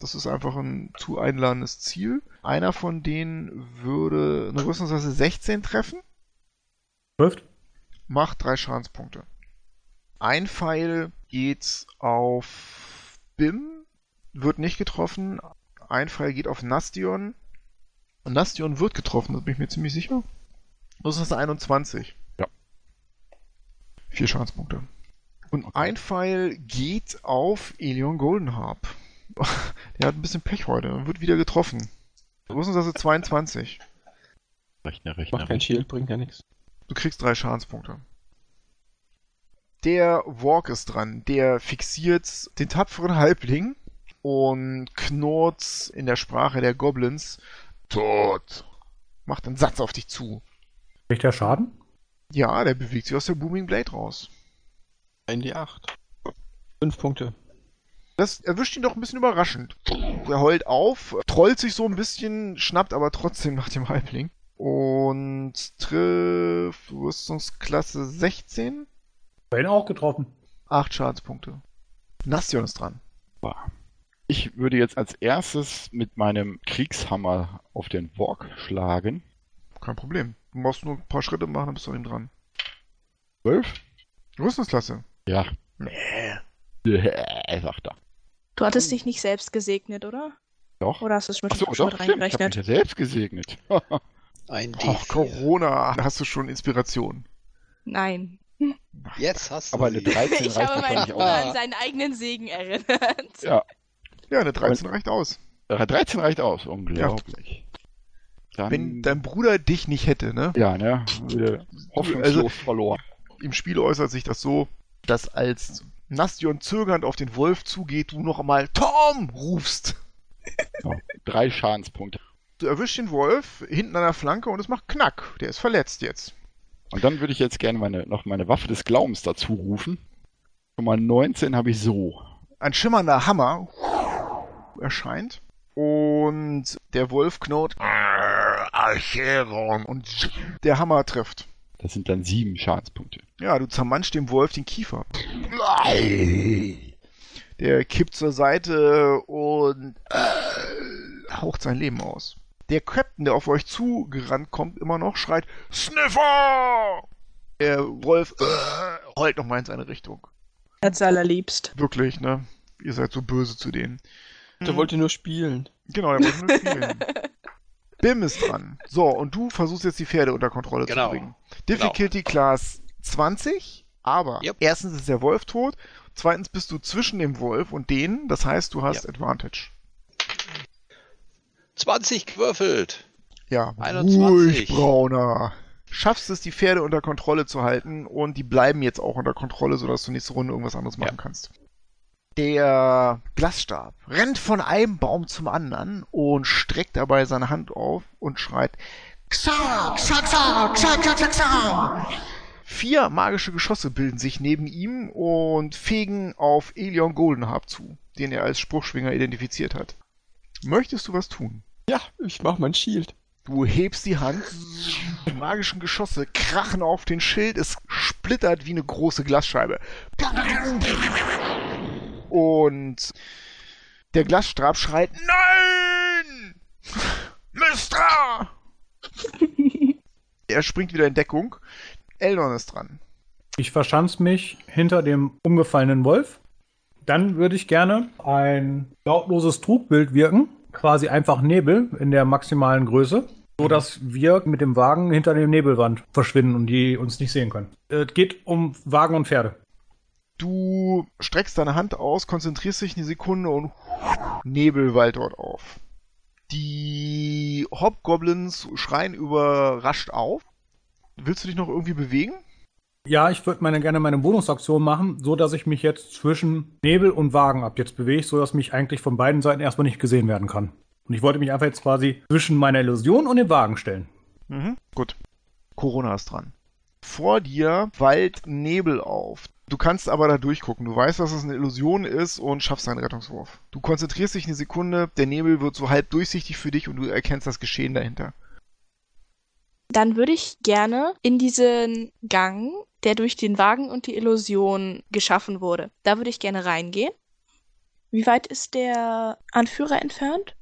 Das ist einfach ein zu einladendes Ziel. Einer von denen würde eine Rüstungsklasse 16 treffen, Trifft. macht drei Schadenspunkte. Ein Pfeil geht auf Bim, wird nicht getroffen. Ein Pfeil geht auf Nastion. Und Nastion wird getroffen, da bin ich mir ziemlich sicher. Rüstungsklasse 21. Ja. Vier Schadenspunkte. Und ein Pfeil geht auf Elion Goldenharp. Der hat ein bisschen Pech heute und wird wieder getroffen. Rüstungsklasse 22. Rechner, Rechner. Macht kein Shield, bringt ja nichts. Du kriegst drei Schadenspunkte. Der Walk ist dran. Der fixiert den tapferen Halbling und knurrt in der Sprache der Goblins Tot. Macht einen Satz auf dich zu. Kriegt der Schaden? Ja, der bewegt sich aus der Booming Blade raus. Ein D8. Fünf Punkte. Das erwischt ihn doch ein bisschen überraschend. Er heult auf, trollt sich so ein bisschen, schnappt aber trotzdem nach dem Halbling. Und trifft Rüstungsklasse 16. Bei ihn auch getroffen. Acht Schadenspunkte. Nastion ist dran. Ich würde jetzt als erstes mit meinem Kriegshammer auf den Walk schlagen. Kein Problem. Du musst nur ein paar Schritte machen, dann bist du an ihm dran. 12? Rüstungsklasse. Ja. Nee. Äh, sagt er. Du hattest dich nicht selbst gesegnet, oder? Doch. Oder hast du es mit, Achso, schon doch, mit stimmt. Ich habe mich reingerechnet? ja selbst gesegnet. Ein Och, D4. Corona. Da hast du schon Inspiration. Nein. Jetzt hast du Aber eine sie. 13 Ich habe meinen Bruder an seinen eigenen Segen erinnert. Ja, Ja, eine 13 reicht aus. äh, 13 reicht aus. Unglaublich. Dann, Wenn dein Bruder dich nicht hätte, ne? ja, ne? Wieder hoffnungslos Also- verloren. Im Spiel äußert sich das so, dass als Nastion zögernd auf den Wolf zugeht, du noch einmal Tom rufst. Ja, drei Schadenspunkte. Du erwischst den Wolf hinten an der Flanke und es macht Knack. Der ist verletzt jetzt. Und dann würde ich jetzt gerne meine, noch meine Waffe des Glaubens dazu rufen. Mal 19 habe ich so. Ein schimmernder Hammer erscheint und der Wolf knurrt Archeron und der Hammer trifft. Das sind dann sieben Schadenspunkte. Ja, du zermanschst dem Wolf den Kiefer. Der kippt zur Seite und äh, haucht sein Leben aus. Der Captain, der auf euch zugerannt kommt, immer noch schreit Sniffer! Der Wolf äh, heult nochmal in seine Richtung. Als allerliebst. Wirklich, ne? Ihr seid so böse zu denen. Der wollte nur spielen. Genau, der wollte nur spielen. Bim ist dran. So, und du versuchst jetzt die Pferde unter Kontrolle Genau. zu bringen. Difficulty Class 20, aber Yep. erstens ist der Wolf tot, zweitens bist du zwischen dem Wolf und denen, das heißt, du hast Ja. Advantage. 20 gewürfelt. Ja, 21. ruhig, Brauner. Schaffst es, die Pferde unter Kontrolle zu halten und die bleiben jetzt auch unter Kontrolle, sodass du nächste Runde irgendwas anderes machen Ja. kannst. Der Glasstab rennt von einem Baum zum anderen und streckt dabei seine Hand auf und schreit Xa, Xa, Xa, Xa, Xa, Xa, Xa. Vier magische Geschosse bilden sich neben ihm und fegen auf Elion Goldenharp zu, den er als Spruchschwinger identifiziert hat. Möchtest du was tun? Ja, ich mach mein Shield. Du hebst die Hand, die magischen Geschosse krachen auf den Schild, es splittert wie eine große Glasscheibe. Und der Glasstab schreit, Nein! Mystra! er springt wieder in Deckung. Eldon ist dran. Ich verschanze mich hinter dem umgefallenen Wolf. Dann würde ich gerne ein lautloses Trugbild wirken, quasi einfach Nebel in der maximalen Größe, so dass wir mit dem Wagen hinter dem Nebelwand verschwinden und die uns nicht sehen können. Es geht um Wagen und Pferde. Du streckst deine Hand aus, konzentrierst dich eine Sekunde und Nebel wallt dort auf. Die Hobgoblins schreien überrascht auf. Willst du dich noch irgendwie bewegen? Ja, ich würde meine, gerne meine Bonusaktion machen, so dass ich mich jetzt zwischen Nebel und Wagen ab jetzt bewege, so dass mich eigentlich von beiden Seiten erstmal nicht gesehen werden kann. Und ich wollte mich einfach jetzt quasi zwischen meiner Illusion und dem Wagen stellen. Mhm, gut. Corona ist dran. Vor dir wallt Nebel auf. Du kannst aber da durchgucken. Du weißt, dass es eine Illusion ist und schaffst einen Rettungswurf. Du konzentrierst dich eine Sekunde, der Nebel wird so halb durchsichtig für dich und du erkennst das Geschehen dahinter. Dann würde ich gerne in diesen Gang, der durch den Wagen und die Illusion geschaffen wurde, da würde ich gerne reingehen. Wie weit ist der Anführer entfernt?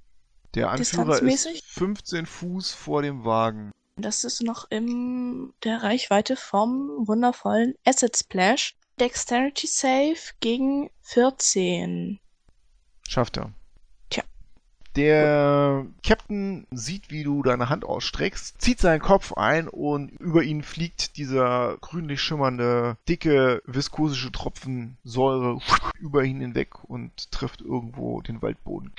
Der Anführer ist 15 Fuß vor dem Wagen. Das ist noch in der Reichweite vom wundervollen Acid Splash. Dexterity Save gegen 14. Schafft er. Tja. Der Captain sieht, wie du deine Hand ausstreckst, zieht seinen Kopf ein und über ihn fliegt dieser grünlich schimmernde, dicke, viskosische Tropfen Säure über ihn hinweg und trifft irgendwo den Waldboden.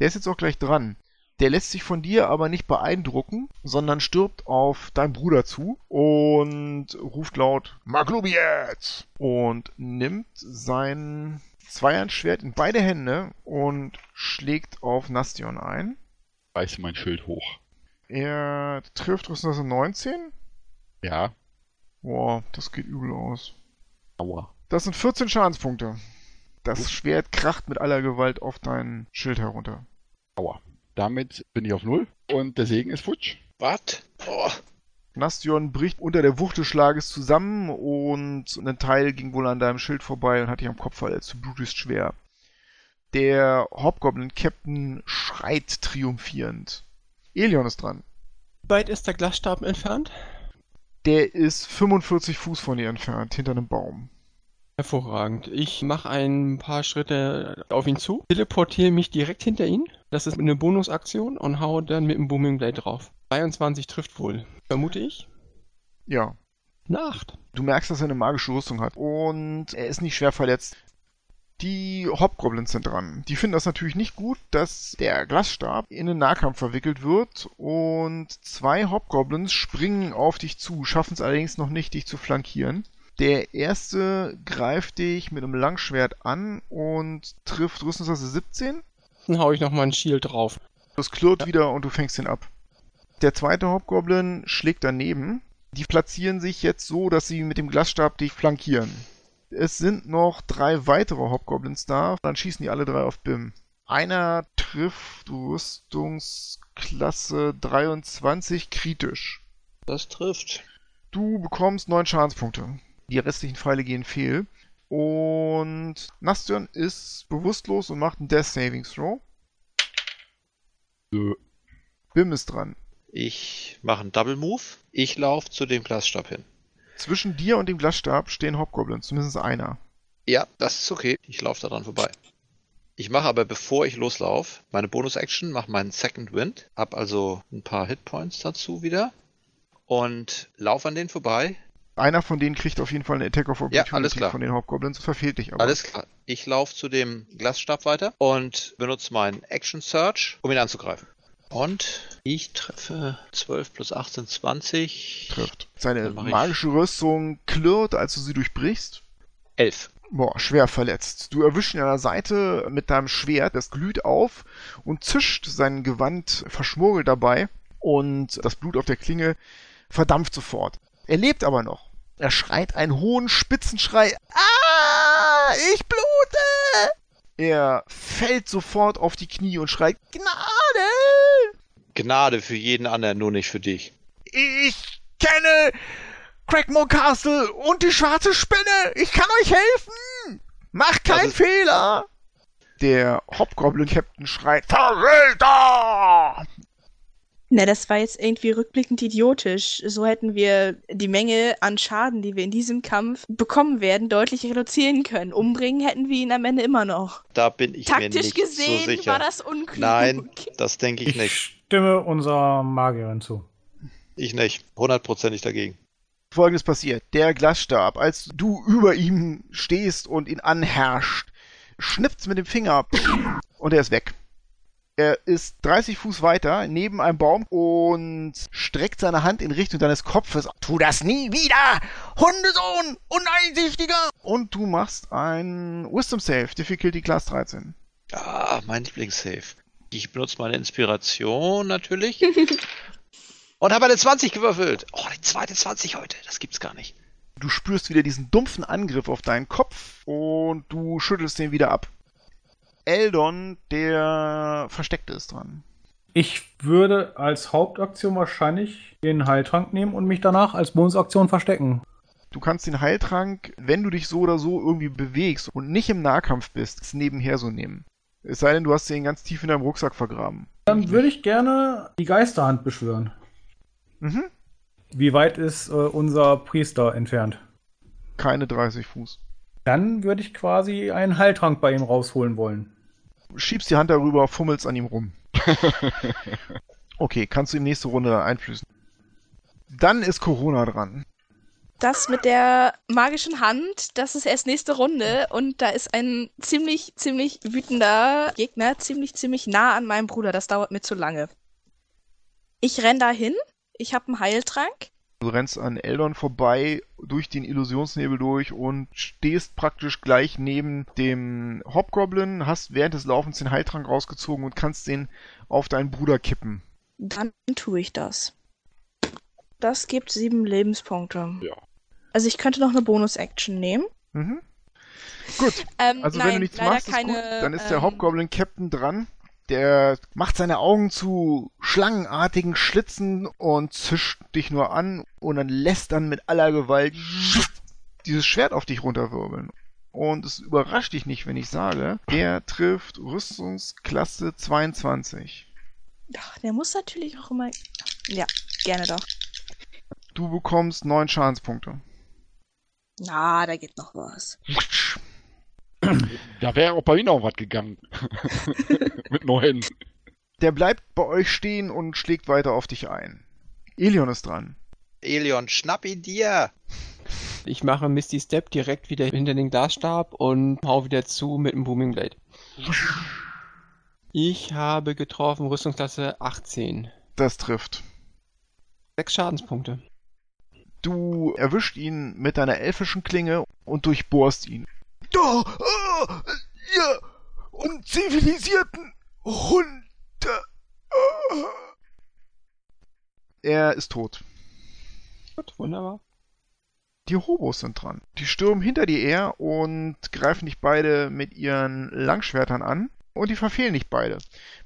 Der ist jetzt auch gleich dran. Der lässt sich von dir aber nicht beeindrucken, sondern stirbt auf deinen Bruder zu und ruft laut Maglubi jetzt! Und nimmt sein Zweihandschwert in beide Hände und schlägt auf Nastion ein. Reiße mein Schild hoch. Er trifft Rüstungsklasse 19. Ja. Boah, das geht übel aus. Aua. Das sind 14 Schadenspunkte. Das Schwert kracht mit aller Gewalt auf dein Schild herunter. Aua. Damit bin ich auf Null und der Segen ist futsch. Was? Oh, Nastion bricht unter der Wucht des Schlages zusammen und ein Teil ging wohl an deinem Schild vorbei und hat dich am Kopf verletzt. Du blutest schwer. Der Hobgoblin-Captain schreit triumphierend. Elion ist dran. Wie weit ist der Glasstab entfernt? Der ist 45 Fuß von dir entfernt, hinter einem Baum. Hervorragend. Ich mache ein paar Schritte auf ihn zu, teleportiere mich direkt hinter ihn. Das ist eine Bonusaktion und hau dann mit dem Booming Blade drauf. 22 trifft wohl. Vermute ich. Ja. Nacht. Du merkst, dass er eine magische Rüstung hat. Und er ist nicht schwer verletzt. Die Hobgoblins sind dran. Die finden das natürlich nicht gut, dass der Glasstab in den Nahkampf verwickelt wird. Und zwei Hobgoblins springen auf dich zu, schaffen es allerdings noch nicht, dich zu flankieren. Der erste greift dich mit einem Langschwert an und trifft Rüstungsklasse 17. Dann hau ich noch mal ein Shield drauf. Das klirrt wieder und du fängst ihn ab. Der zweite Hobgoblin schlägt daneben. Die platzieren sich jetzt so, dass sie mit dem Glasstab dich flankieren. Es sind noch drei weitere Hobgoblins da. Dann schießen die alle drei auf Bim. Einer trifft Rüstungsklasse 23 kritisch. das trifft. Du bekommst neun Schadenspunkte. Die restlichen Pfeile gehen fehl. Und Nastion ist bewusstlos und macht einen Death Saving Throw. Nö. Bim ist dran. Ich mache einen Double Move. Ich laufe zu dem Glasstab hin. Zwischen dir und dem Glasstab stehen Hobgoblins, zumindest einer. Ja, das ist okay. Ich laufe daran vorbei. Ich mache aber, bevor ich loslaufe, meine Bonus-Action, mache meinen Second Wind, hab also ein paar Hitpoints dazu wieder und laufe an denen vorbei. Einer von denen kriegt auf jeden Fall eine Attack of Opportunity alles klar. von den Hobgoblins, verfehlt dich aber. Alles klar. Ich laufe zu dem Glasstab weiter und benutze meinen Action Search, um ihn anzugreifen. Und ich treffe 12 plus 18, 20. trifft. Seine magische Rüstung klirrt, als du sie durchbrichst. 11. Boah, schwer verletzt. Du erwischst ihn an der Seite mit deinem Schwert, das glüht auf und zischt sein Gewand verschmurgelt dabei und das Blut auf der Klinge verdampft sofort. Er lebt aber noch. Er schreit einen hohen Spitzenschrei. Ah, ich blute! Er fällt sofort auf die Knie und schreit Gnade! Gnade für jeden anderen, nur nicht für dich. Ich kenne Crackmore Castle und die schwarze Spinne. Ich kann euch helfen. Macht keinen ist- Fehler. Der Hobgoblin-Captain schreit Verräter! Na, das war jetzt irgendwie rückblickend idiotisch. So hätten wir die Menge an Schaden, die wir in diesem Kampf bekommen werden, deutlich reduzieren können. Umbringen hätten wir ihn am Ende immer noch. Da bin ich mir Taktisch nicht gesehen so sicher. war das unklug. Nein, das denke ich Ich nicht. stimme unserer Magierin zu. Ich nicht. Hundertprozentig dagegen. Folgendes passiert. Der Glasstab, als du über ihm stehst und ihn anherrscht, schnippt's mit dem Finger und er ist weg. Er ist 30 Fuß weiter neben einem Baum und streckt seine Hand in Richtung deines Kopfes. Tu das nie wieder! Hundesohn! Uneinsichtiger! Und du machst ein Wisdom Save, Difficulty Class 13. Ah, mein Lieblingssave. Ich benutze meine Inspiration natürlich. und habe eine 20 gewürfelt. Oh, die zweite 20 heute. Das gibt's gar nicht. Du spürst wieder diesen dumpfen Angriff auf deinen Kopf und du schüttelst den wieder ab. Eldon, der versteckt ist dran. Ich würde als Hauptaktion wahrscheinlich den Heiltrank nehmen und mich danach als Bonusaktion verstecken. Du kannst den Heiltrank, wenn du dich so oder so irgendwie bewegst und nicht im Nahkampf bist, nebenher so nehmen. Es sei denn, du hast den ganz tief in deinem Rucksack vergraben. Dann würde ich gerne die Geisterhand beschwören. Mhm. Wie weit ist äh, unser Priester entfernt? Keine 30 Fuß. Dann würde ich quasi einen Heiltrank bei ihm rausholen wollen. Schiebst die Hand darüber, fummelst an ihm rum. Okay, kannst du ihm nächste Runde dann einflößen. Dann ist Corona dran. Das mit der magischen Hand, das ist erst nächste Runde und da ist ein ziemlich, ziemlich wütender Gegner, ziemlich, ziemlich nah an meinem Bruder. Das dauert mir zu lange. Ich renn da hin, ich habe einen Heiltrank. Du rennst an Eldon vorbei, durch den Illusionsnebel durch und stehst praktisch gleich neben dem Hobgoblin, hast während des Laufens den Heiltrank rausgezogen und kannst den auf deinen Bruder kippen. Dann tue ich das. Das gibt sieben Lebenspunkte. Ja. Also ich könnte noch eine Bonus-Action nehmen. Mhm. Gut, Ähm, also nein, wenn du nichts machst, ist keine, gut. Dann ist der ähm, Hobgoblin-Captain dran. Der macht seine Augen zu schlangenartigen Schlitzen und zischt dich nur an und dann lässt dann mit aller Gewalt dieses Schwert auf dich runterwirbeln. Und es überrascht dich nicht, wenn ich sage, der trifft Rüstungsklasse 22. Ach, der muss natürlich auch immer. Ja, gerne doch. Du bekommst neun Schadenspunkte. Na, da geht noch was. Da wäre auch bei mir noch was gegangen. Mit neun. Der bleibt bei euch stehen und schlägt weiter auf dich ein. Elion ist dran. Elion, schnapp ihn dir! Ich mache Misty Step direkt wieder hinter den Glasstab und hau wieder zu mit dem Booming Blade. Ich habe getroffen, Rüstungsklasse 18. Das trifft. Sechs Schadenspunkte. Du erwischt ihn mit deiner elfischen Klinge und durchbohrst ihn. Da, ah, ihr unzivilisierten Hunde. Ah. Er ist tot. Gut, wunderbar. Die Hobos sind dran. Die stürmen hinter dir her und greifen dich beide mit ihren Langschwertern an. Und die verfehlen dich beide.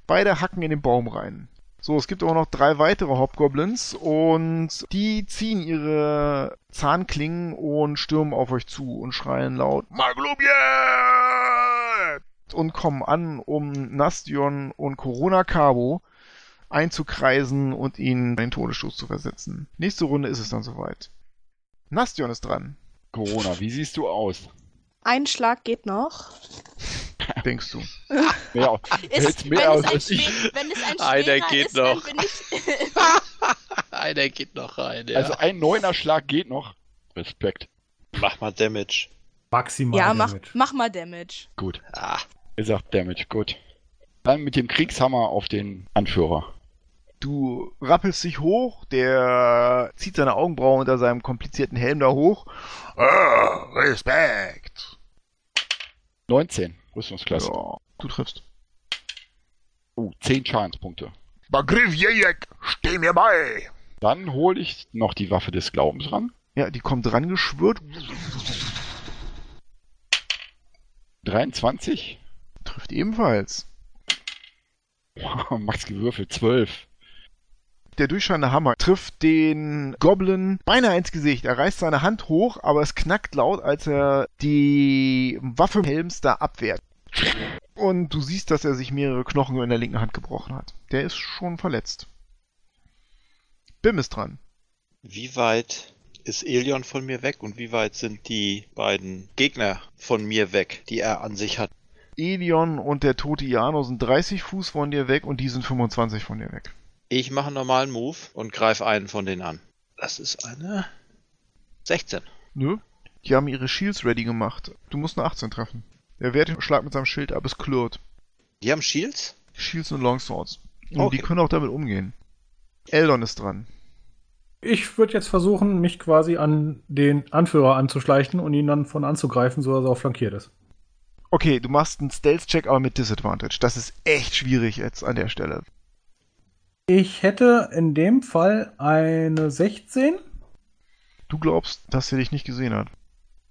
Beide hacken in den Baum rein. So, es gibt auch noch drei weitere Hobgoblins und die ziehen ihre Zahnklingen und stürmen auf euch zu und schreien laut Maglobiet! und kommen an, um Nastion und Corona Cabo einzukreisen und ihnen den Todesstoß zu versetzen. Nächste Runde ist es dann soweit. Nastion ist dran, Corona, wie siehst du aus? Ein Schlag geht noch. Denkst du. Mehr, Ist, hält's mehr wenn, aus es ein als ich. wenn es ein Einer geht ist, dann noch. bin ich. Einer geht noch rein, ja. Also ein neuner Schlag geht noch. Respekt. mach mal Damage. Maximal. ja, mach, Damage. mach mal Damage. Gut. Ah, Er sagt Damage, gut. Dann mit dem Kriegshammer auf den Anführer. Du rappelst dich hoch, der zieht seine Augenbrauen unter seinem komplizierten Helm da hoch. Ah, Respekt. 19, Rüstungsklasse. Ja, du triffst. Oh, 10 Schadenspunkte. Bagriv Jejek, steh mir bei. Dann hole ich noch die Waffe des Glaubens ran. Ja, die kommt rangeschwört, 23. trifft ebenfalls. Max gewürfelt, 12. Der durchscheinende Hammer trifft den Goblin beinahe ins Gesicht. Er reißt seine Hand hoch, aber es knackt laut, als er die Waffe Helms da abwehrt. Und du siehst, dass er sich mehrere Knochen in der linken Hand gebrochen hat. Der ist schon verletzt. Bim ist dran. wie weit ist Elion von mir weg und wie weit sind die beiden Gegner von mir weg, die er an sich hat? Elion und der tote Iano sind 30 Fuß von dir weg und die sind 25 von dir weg. Ich mache einen normalen Move und greife einen von denen an. Das ist eine 16. Nö. Die haben ihre Shields ready gemacht. Du musst eine 18 treffen. Der wehrt den Schlag mit seinem Schild ab, es klirrt. Die haben Shields? Shields und Longswords. Und Okay. die können auch damit umgehen. Eldon ist dran. Ich würde jetzt versuchen, mich quasi an den Anführer anzuschleichen und ihn dann von anzugreifen, so dass er auch flankiert ist. Okay, du machst einen Stealth-Check, aber mit Disadvantage. Das ist echt schwierig jetzt an der Stelle. Ich hätte in dem Fall eine 16. Du glaubst, dass er dich nicht gesehen hat.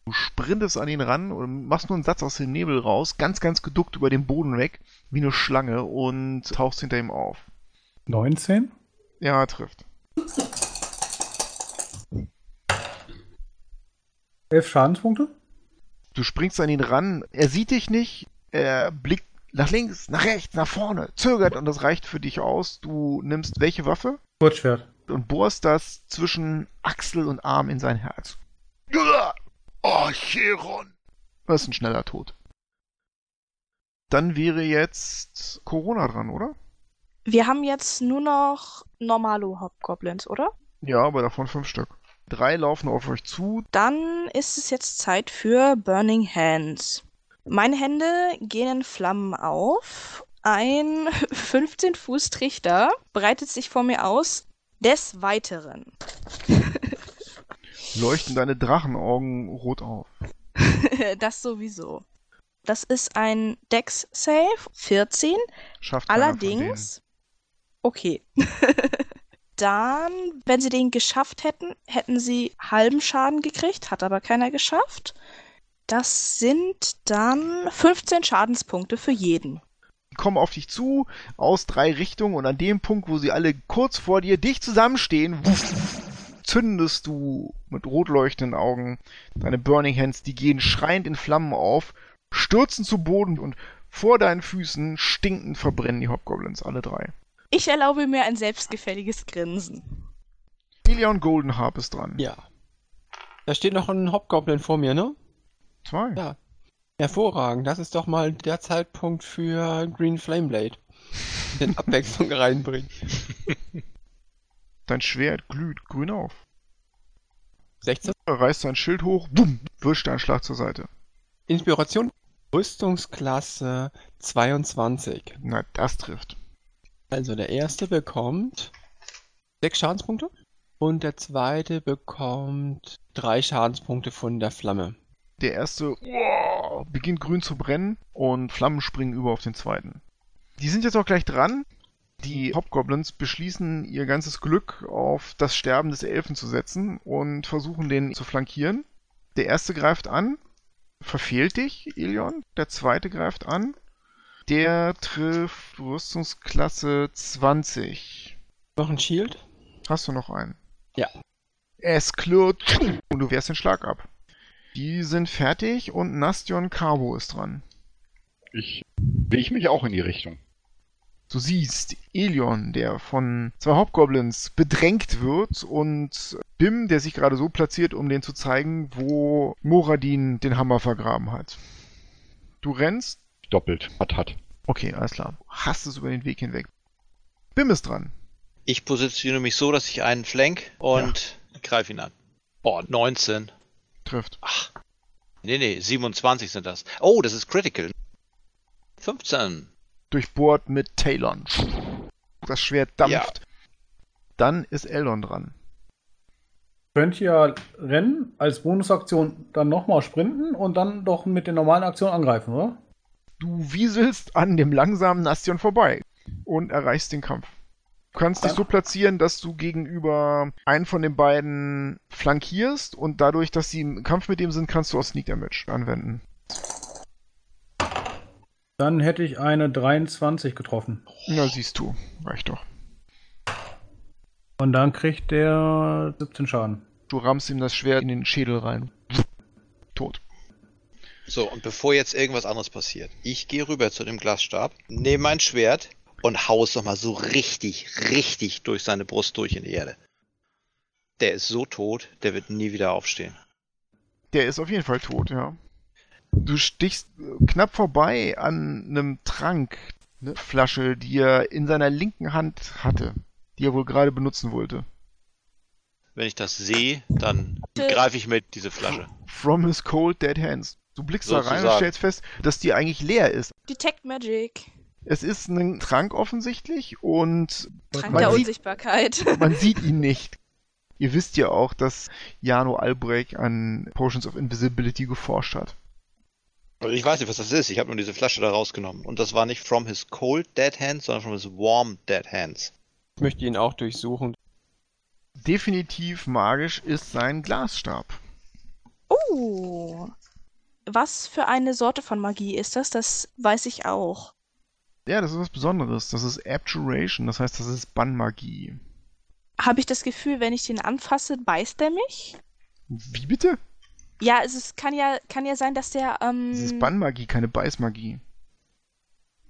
Du sprintest an ihn ran und machst nur einen Satz aus dem Nebel raus, ganz, ganz geduckt über den Boden weg, wie eine Schlange und tauchst hinter ihm auf. 19. Ja, trifft. 11 Schadenspunkte. Du springst an ihn ran, er sieht dich nicht, er blickt nach links, nach rechts, nach vorne, zögert und das reicht für dich aus. Du nimmst welche Waffe Kurzschwert. und bohrst das zwischen Achsel und Arm in sein Herz. Uah! Oh, Chiron! Das ist ein schneller Tod. Dann wäre jetzt Corona dran, oder? Wir haben jetzt nur noch normale Hobgoblins, oder? Ja, aber davon fünf Stück. Drei laufen auf euch zu. Dann ist es jetzt Zeit für Burning Hands. Meine Hände gehen in Flammen auf. Ein 15 Fuß Trichter breitet sich vor mir aus. Des Weiteren. Leuchten deine Drachenaugen rot auf. das sowieso. Das ist ein Dex Save 14. Schafft. Allerdings. Okay. Dann, wenn sie den geschafft hätten, hätten sie halben Schaden gekriegt, hat aber keiner geschafft. Das sind dann 15 Schadenspunkte für jeden. Die kommen auf dich zu, aus drei Richtungen und an dem Punkt, wo sie alle kurz vor dir dicht zusammenstehen, zündest du mit rot leuchtenden Augen deine Burning Hands, die gehen schreiend in Flammen auf, stürzen zu Boden und vor deinen Füßen stinkend verbrennen die Hobgoblins, alle drei. Ich erlaube mir ein selbstgefälliges Grinsen. Ilion Goldenharp ist dran. Ja. Da steht noch ein Hobgoblin vor mir, ne? Zwei. Ja. Hervorragend. Das ist doch mal der Zeitpunkt für Green Flameblade. Den Abwechslung reinbringen. Dein Schwert glüht grün auf. 16. Er reißt sein Schild hoch, bumm, wischt einen Schlag zur Seite. Inspiration. Rüstungsklasse 22. Na, das trifft. Also der erste bekommt 6 Schadenspunkte und der zweite bekommt 3 Schadenspunkte von der Flamme. Der erste wow, beginnt grün zu brennen und Flammen springen über auf den zweiten. Die sind jetzt auch gleich dran. Die Hobgoblins beschließen ihr ganzes Glück auf das Sterben des Elfen zu setzen und versuchen den zu flankieren. Der erste greift an, verfehlt dich, Ilion. Der zweite greift an. Der trifft Rüstungsklasse 20. Noch ein Shield? Hast du noch einen? Ja. Es klirrt und du wehrst den Schlag ab. Die sind fertig und Nastion Carbo ist dran. Ich bewege mich auch in die Richtung. Du siehst Elion, der von zwei Hauptgoblins bedrängt wird und Bim, der sich gerade so platziert, um den zu zeigen, wo Moradin den Hammer vergraben hat. Du rennst. Doppelt. Hat, hat. Okay, alles klar. Hast es über den Weg hinweg. Bim ist dran. Ich positioniere mich so, dass ich einen flank und greife ihn an. Oh, 19. Trifft. Ach. Nee, nee, 27 sind das. Oh, das ist critical. 15. Durchbohrt mit Talon. Das Schwert dampft. Dann ist Eldon dran. Könnt ihr rennen, als Bonusaktion dann nochmal sprinten und dann doch mit der normalen Aktion angreifen, oder? Du wieselst an dem langsamen Nastion vorbei und erreichst den Kampf. Du kannst dich so platzieren, dass du gegenüber einen von den beiden flankierst und dadurch, dass sie im Kampf mit dem sind, kannst du auch Sneak Damage anwenden. Dann hätte ich eine 23 getroffen. Na, siehst du. Reicht doch. Und dann kriegt der 17 Schaden. Du rammst ihm das Schwert in den Schädel rein. Tot. So, und bevor jetzt irgendwas anderes passiert, ich gehe rüber zu dem Glasstab, nehme mein Schwert und hau es nochmal so richtig, richtig durch seine Brust durch in die Erde. Der ist so tot, der wird nie wieder aufstehen. Der ist auf jeden Fall tot, ja. Du stichst äh, knapp vorbei an einem Trank, eine Flasche, die er in seiner linken Hand hatte, die er wohl gerade benutzen wollte. Wenn ich das sehe, dann greife ich mit diese Flasche. From his cold dead hands. Du blickst da rein und Sozusagen. stellst fest, dass die eigentlich leer ist. Detect Magic. Es ist ein Trank offensichtlich und Trank man der sieht, Unsichtbarkeit. man sieht ihn nicht. Ihr wisst ja auch, dass Jano Albrecht an Potions of Invisibility geforscht hat. Also ich weiß nicht, was das ist. Ich habe nur diese Flasche da rausgenommen. Und das war nicht from his cold dead hands, sondern from his warm dead hands. Ich möchte ihn auch durchsuchen. Definitiv magisch ist sein Glasstab. Oh. Was für eine Sorte von Magie ist das? Das weiß ich auch. Ja, das ist was Besonderes. Das ist Abjuration, das heißt, das ist Bannmagie. Habe ich das Gefühl, wenn ich den anfasse, beißt er mich? Wie bitte? Ja, es ist, kann ja kann ja sein, dass der ähm, Das ist Bannmagie, keine Beißmagie.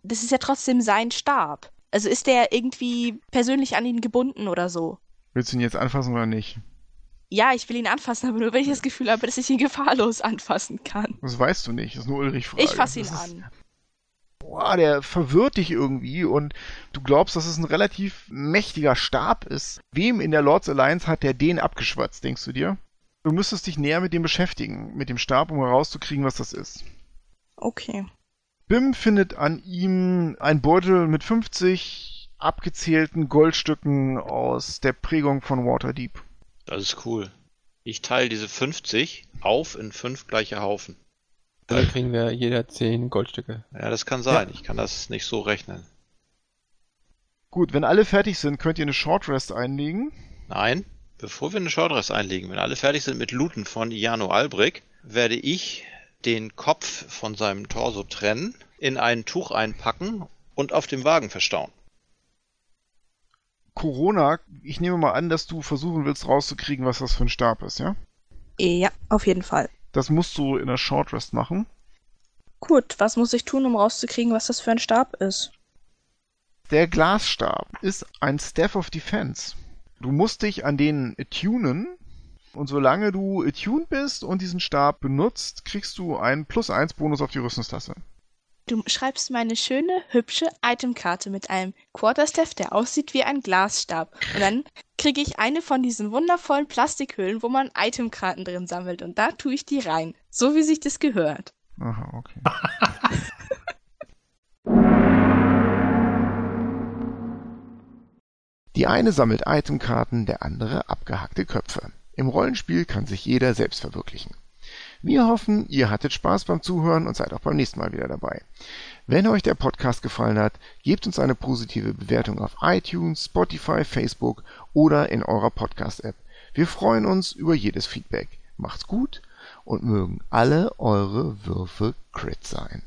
das ist ja trotzdem sein Stab. Also ist der irgendwie persönlich an ihn gebunden oder so? Willst du ihn jetzt anfassen oder nicht? Ja, ich will ihn anfassen, aber nur wenn ich das Gefühl habe, dass ich ihn gefahrlos anfassen kann. Das weißt du nicht. Das ist nur Ulrich Frage. Ich fasse ihn ist- an. Boah, der verwirrt dich irgendwie und du glaubst, dass es ein relativ mächtiger Stab ist. Wem in der Lords Alliance hat der den abgeschwatzt, denkst du dir? Du müsstest dich näher mit dem beschäftigen, mit dem Stab, um herauszukriegen, was das ist. Okay. Bim findet an ihm ein Beutel mit 50 abgezählten Goldstücken aus der Prägung von Waterdeep. Das ist cool. Ich teile diese 50 auf in fünf gleiche Haufen. Dann kriegen wir jeder 10 Goldstücke. Ja, das kann sein. Ich kann das nicht so rechnen. Gut, wenn alle fertig sind, könnt ihr eine Short Rest einlegen. Nein, bevor wir eine Shortrest einlegen, wenn alle fertig sind mit Looten von Jano Albrecht, werde ich den Kopf von seinem Torso trennen, in ein Tuch einpacken und auf dem Wagen verstauen. Corona, ich nehme mal an, dass du versuchen willst rauszukriegen, was das für ein Stab ist, ja? Ja, auf jeden Fall. Das musst du in der Short Rest machen. Gut, was muss ich tun, um rauszukriegen, was das für ein Stab ist? Der Glasstab ist ein Staff of Defense. Du musst dich an den attunen und solange du attuned bist und diesen Stab benutzt, kriegst du einen plus 1 Bonus auf die Rüstungstasse. Du schreibst mir eine schöne, hübsche Itemkarte mit einem Quarterstaff, der aussieht wie ein Glasstab. Und dann kriege ich eine von diesen wundervollen Plastikhüllen, wo man Itemkarten drin sammelt. Und da tue ich die rein. So wie sich das gehört. Aha, okay. Die eine sammelt Itemkarten, der andere abgehackte Köpfe. Im Rollenspiel kann sich jeder selbst verwirklichen. Wir hoffen, ihr hattet Spaß beim Zuhören und seid auch beim nächsten Mal wieder dabei. Wenn euch der Podcast gefallen hat, gebt uns eine positive Bewertung auf iTunes, Spotify, Facebook oder in eurer Podcast-App. Wir freuen uns über jedes Feedback. Macht's gut und mögen alle eure Würfe Crit sein.